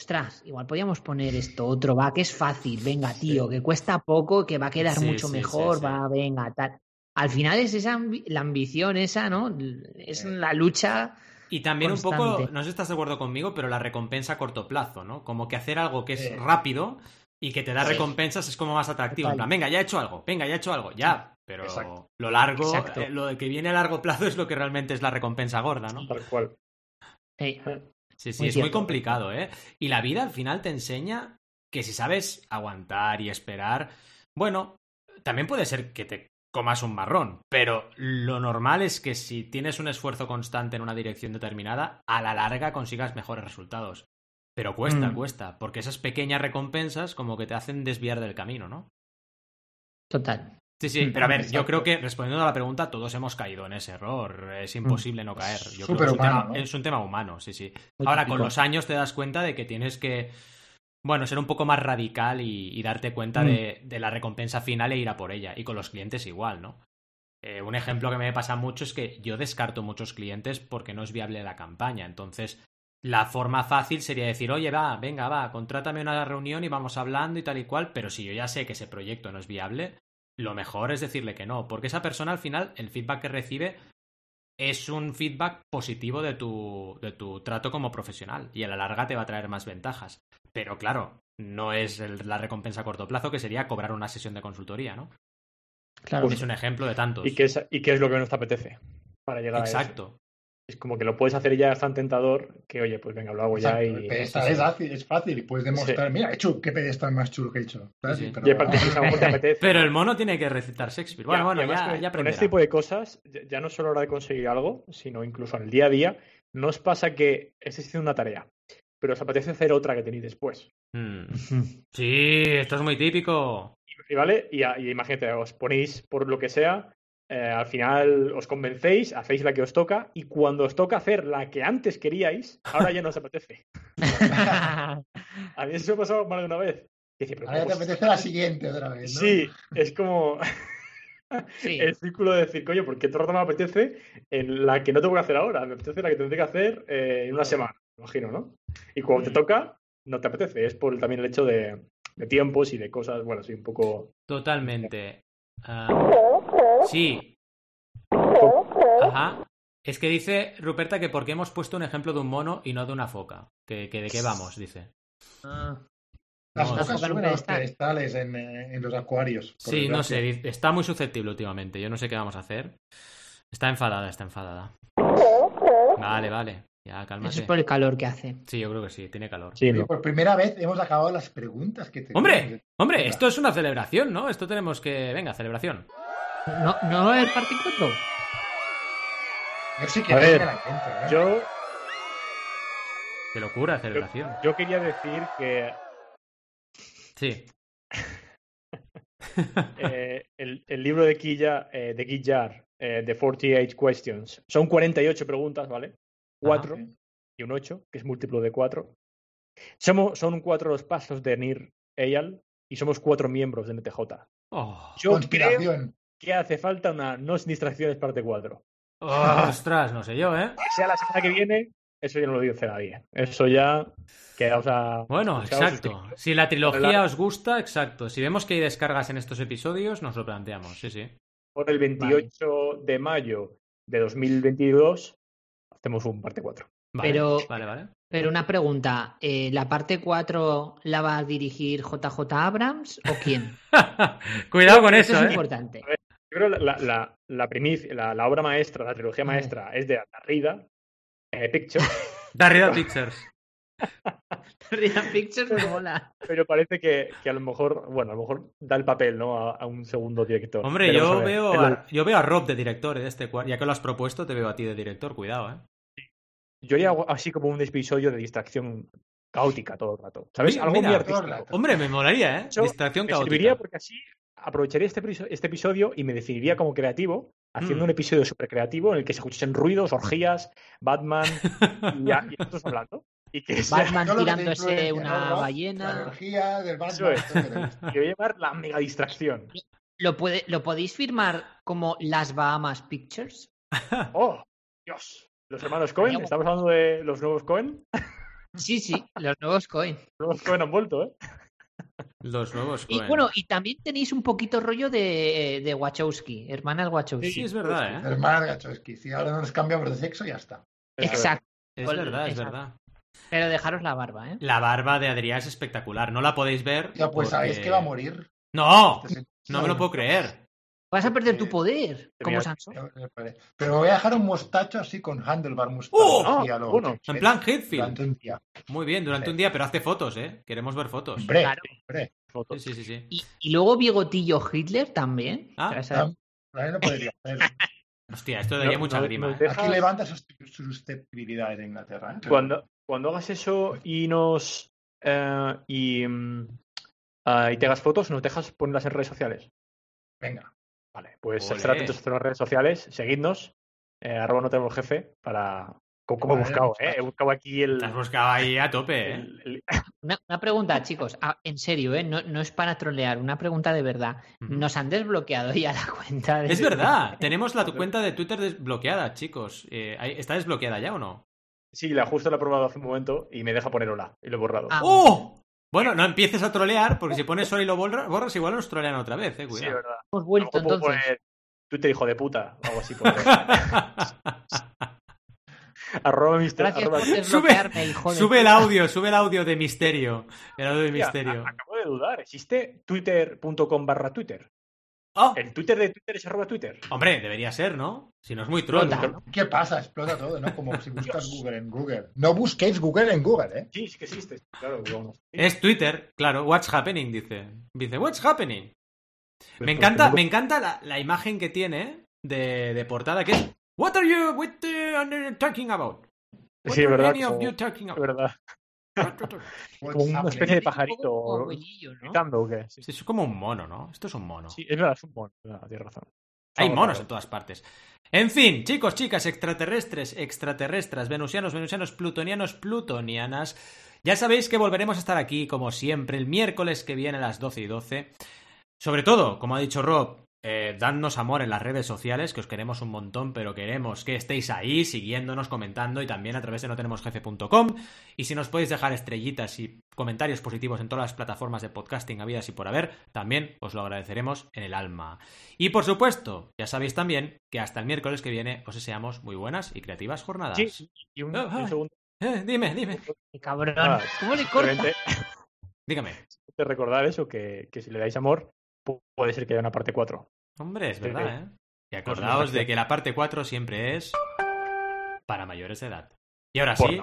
ostras, igual podíamos poner esto otro, va, que es fácil, venga, tío, que cuesta poco, que va a quedar Sí, mucho sí, mejor, va, venga, tal. Al final es esa ambi- la ambición esa, ¿no? Es Sí. la lucha. Y también un poco, no sé si estás de acuerdo conmigo, pero la recompensa a corto plazo, ¿no? Como que hacer algo que es Sí. rápido y que te da recompensas es como más atractivo. En plan, venga, ya he hecho algo, venga, ya he hecho algo, ya. Pero Exacto. lo largo, eh, lo que viene a largo plazo es lo que realmente es la recompensa gorda, ¿no? Tal cual. Sí. Sí, sí, Muy es muy complicado, ¿eh? Y la vida al final te enseña que si sabes aguantar y esperar, bueno, también puede ser que te comas un marrón, pero lo normal es que si tienes un esfuerzo constante en una dirección determinada, a la larga consigas mejores resultados. Pero cuesta, Mm. cuesta, porque esas pequeñas recompensas como que te hacen desviar del camino, ¿no? Total. Sí, sí, Mm, pero a ver, yo creo que respondiendo a la pregunta, todos hemos caído en ese error. Es imposible no caer. Yo creo que es un, tema, ¿no? es un tema humano, sí, sí. Muy Ahora, típico. con los años te das cuenta de que tienes que Bueno, ser un poco más radical y, y darte cuenta Mm. de, de la recompensa final e ir a por ella. Y con los clientes igual, ¿no? Eh, un ejemplo que me pasa mucho es que yo descarto muchos clientes porque no es viable la campaña. Entonces, la forma fácil sería decir, oye, va, venga, va, contrátame una reunión y vamos hablando y tal y cual. Pero si yo ya sé que ese proyecto no es viable, lo mejor es decirle que no. Porque esa persona al final, el feedback que recibe es un feedback positivo de tu, de tu trato como profesional y a la larga te va a traer más ventajas. Pero claro, no es el- la recompensa a corto plazo que sería cobrar una sesión de consultoría, ¿no? Claro. Es un ejemplo de tantos. ¿Y qué, es, ¿Y qué es lo que nos te apetece para llegar a eso? Es como que lo puedes hacer y ya es tan tentador que, oye, pues venga, lo hago ya Exacto, y... el pedestal es fácil, es fácil y puedes demostrar, mira, he hecho qué pedestal más chulo que he hecho. ¿sabes? Sí, sí. Pero- Y aparte, a lo mejor te apetece. Pero el mono tiene que recitar Shakespeare. Bueno, Ya, bueno, ya, con, ya con este tipo de cosas, ya- ya no solo a la hora de conseguir algo, sino incluso en el día a día, no os pasa que estáis haciendo una tarea, pero os apetece hacer otra que tenéis después. Mm. Sí, esto es muy típico. Y, ¿Vale? Y imagínate, os ponéis por lo que sea, eh, al final os convencéis, hacéis la que os toca, y cuando os toca hacer la que antes queríais, ahora ya no os apetece. A mí eso me ha pasado más de una vez. Ahora ya te ¿cómo apetece la siguiente otra vez, ¿no? Sí, es como Sí. el círculo de decir, coño, ¿por qué todo el rato me apetece en la que no tengo que hacer ahora? Me apetece la que tendré que hacer eh, en una semana, imagino, ¿no? Y cuando te toca, no te apetece. Es por también el hecho de, de tiempos y de cosas, bueno, sí, un poco... Totalmente. Ah, sí. Ajá. Es que dice Ruperta que porque hemos puesto un ejemplo de un mono y no de una foca. Que, que de qué vamos, dice. Ah, Las No, focas eso- suben a los pedestales en, eh, en los acuarios. Sí, no sé, dice- está muy susceptible últimamente. Yo no sé qué vamos a hacer. Está enfadada, está enfadada. Vale, vale. Ya, Eso cálmate. es por el calor que hace. Sí, yo creo que sí, tiene calor. Sí, Por primera vez hemos acabado las preguntas que tenemos. Hombre, hombre, esto es una celebración, ¿no? Esto tenemos que... Venga, celebración. ¿No, no el parte 4? Yo sí que A ver, la ¿eh? Yo, Qué locura, celebración. yo quería decir que Sí. eh, el, el libro de Quilla, eh, de Guillar, eh, de 48 Questions, son 48 preguntas, ¿vale? 4 Ajá. y un 8, que es múltiplo de 4. Somos, son cuatro los pasos de Nir Eyal y somos cuatro miembros de NTJ. Oh, Yo creo Conspiración. Que hace falta una no distracciones parte 4. ostras, no sé yo, ¿eh? Que sea la semana que viene, eso ya no lo dice nadie. Eso ya quedaos a. Bueno, exacto. Si la trilogía os gusta, exacto. Si vemos que hay descargas en estos episodios, nos lo planteamos, sí, sí. Por el 28 de mayo de 2022 hacemos un parte 4. Vale, Pero- Vale, vale. Pero una pregunta, eh, ¿la parte 4 la va a dirigir JJ Abrams o quién? Cuidado con Eso eso, es ¿eh? importante. Yo creo la, la, la, la primicia- la, la obra maestra, la trilogía maestra es de Atarrida, eh, Picture, Darrida Pictures. Real Pictures me mola. pero parece que, que a lo mejor, bueno, a lo mejor da el papel, ¿no? A, a un segundo director. Hombre, yo veo, a, yo veo a Rob de director de este cuarto. Ya que lo has propuesto, te veo a ti de director. Cuidado, ¿eh? Yo haría así como un episodio de distracción caótica todo el rato. ¿Sabes? Mira, Algo mira, muy artístico. Hombre, me molaría, ¿eh? Distracción Me caótica. porque así aprovecharía este, este episodio y me definiría como creativo, haciendo Mm. un episodio súper creativo en el que se escuchen ruidos, orgías, Batman y, nosotros hablando. Y que Batman tirándose una ¿no, Rob? La ballena. energía del Eso Batman. es. que voy a llamar la mega distracción. ¿Lo, puede, ¿Lo podéis firmar como las Bahamas Pictures? ¡Oh! Dios. Los hermanos Cohen, estamos hablando de los nuevos Cohen. Sí, sí, los nuevos coin. Los nuevos Cohen han vuelto, ¿eh? Los nuevos Y bueno, y también tenéis un poquito rollo de, de Wachowski, hermanas Wachowski. Sí, es verdad, ¿eh? Hermana Gachowski. Si ahora no nos cambiamos de sexo, ya está. Exacto. Es verdad, es exacto. verdad. Pero dejaros la barba, ¿eh? La barba de Adrián es espectacular. No la podéis ver. Ya, pues porque- sabéis que va a morir. ¡No! Este No me lo puedo creer. Vas a perder tu poder, como mira, Sansón. Pero voy a dejar un mostacho así con handlebar mustache. ¡Oh! así a lo Bueno, En plan Hitfield. durante un día. Muy bien, durante un día, pero hazte fotos, ¿eh? Queremos ver fotos. Hombre, Claro. hombre. Fotos. Sí, sí, sí. sí. Y, y luego bigotillo Hitler también. Ah, No, no podría hacer. Hostia, esto daría No, mucha no, grima, no ¿eh? te- Aquí levanta sus susceptibilidades de Inglaterra. ¿eh? Cuando, cuando hagas eso y nos. eh, y, mm, ah, y te hagas fotos, nos dejas ponerlas en redes sociales. Venga. Vale, pues Ole. estar atentos a las redes sociales, seguidnos, eh, arroba no tenemos jefe, para Como he buscado. ¿eh? He buscado aquí el. Te has buscado ahí a tope, ¿eh? el- el- Una, una pregunta, chicos, ah, en serio, ¿eh? no, no es para trolear, una pregunta de verdad. Nos han desbloqueado ya la cuenta de... Es verdad, tenemos la cuenta de Twitter desbloqueada, chicos. Eh, ¿Está desbloqueada ya o no? Sí, la justo la he probado hace un momento y me deja poner hola. Y lo he borrado. Ah, ¡Oh! Bueno, no empieces a trolear, porque si pones hola y lo borra- borras, igual nos trolean otra vez, eh, sí, cuidado. verdad. Hemos vuelto entonces. poner Twitter hijo de puta o algo así. por arroba mister, Gracias arroba- por desbloquearme, hijo de sube el audio, sube el audio de misterio. El audio de misterio. Acabo de dudar. ¿Existe twitter.com barra Twitter? ¡Oh! ¿El Twitter de Twitter es arroba Twitter? Hombre, debería ser, ¿no? Si no es muy ¿no? ¿Qué pasa? Explota todo, ¿no? Como si buscas Google en Google. No busquéis Google en Google, ¿eh? Sí, sí que existe. Claro. Es Twitter, claro. What's happening, dice. Dice, what's happening. Pues Me encanta, no- me encanta la, la imagen que tiene de, de portada, que es What are you what are you talking about? What Sí, are verdad. any of you talking Es about? verdad. Como una especie de pajarito como abuelillo, ¿no? gritando o qué. Sí, Sí, es como un mono, ¿no? Esto es un mono. sí, es verdad, es un mono. Tienes razón. Hay monos en todas partes. En fin, chicos, chicas, extraterrestres, extraterrestres, venusianos, venusianos, plutonianos, plutonianas. Ya sabéis que volveremos a estar aquí, como siempre, el miércoles que viene a las 12 y 12. Sobre todo, como ha dicho Rob, eh, dadnos amor en las redes sociales, que os queremos un montón, pero queremos que estéis ahí, siguiéndonos, comentando y también a través de notenemosjefe.com. Y si nos podéis dejar estrellitas y comentarios positivos en todas las plataformas de podcasting habidas y por haber, también os lo agradeceremos en el alma. Y por supuesto, ya sabéis también que hasta el miércoles que viene os deseamos muy buenas y creativas jornadas. Sí, y un, Ah, segundo. Eh, dime, dime. Qué cabrón. Ah, ¿Cómo le corta? Dígame. recordar eso, que, que si le dais amor, puede ser que haya una parte 4. Hombre, es verdad. ¿eh? Y acordaos de que la parte 4 siempre es para mayores de edad. Y ahora sí,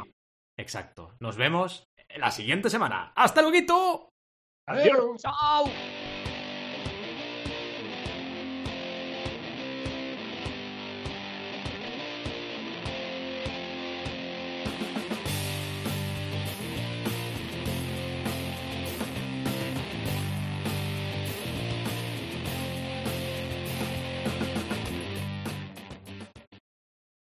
exacto. Nos vemos la siguiente semana. ¡Hasta luego! Adiós. ¡Chao!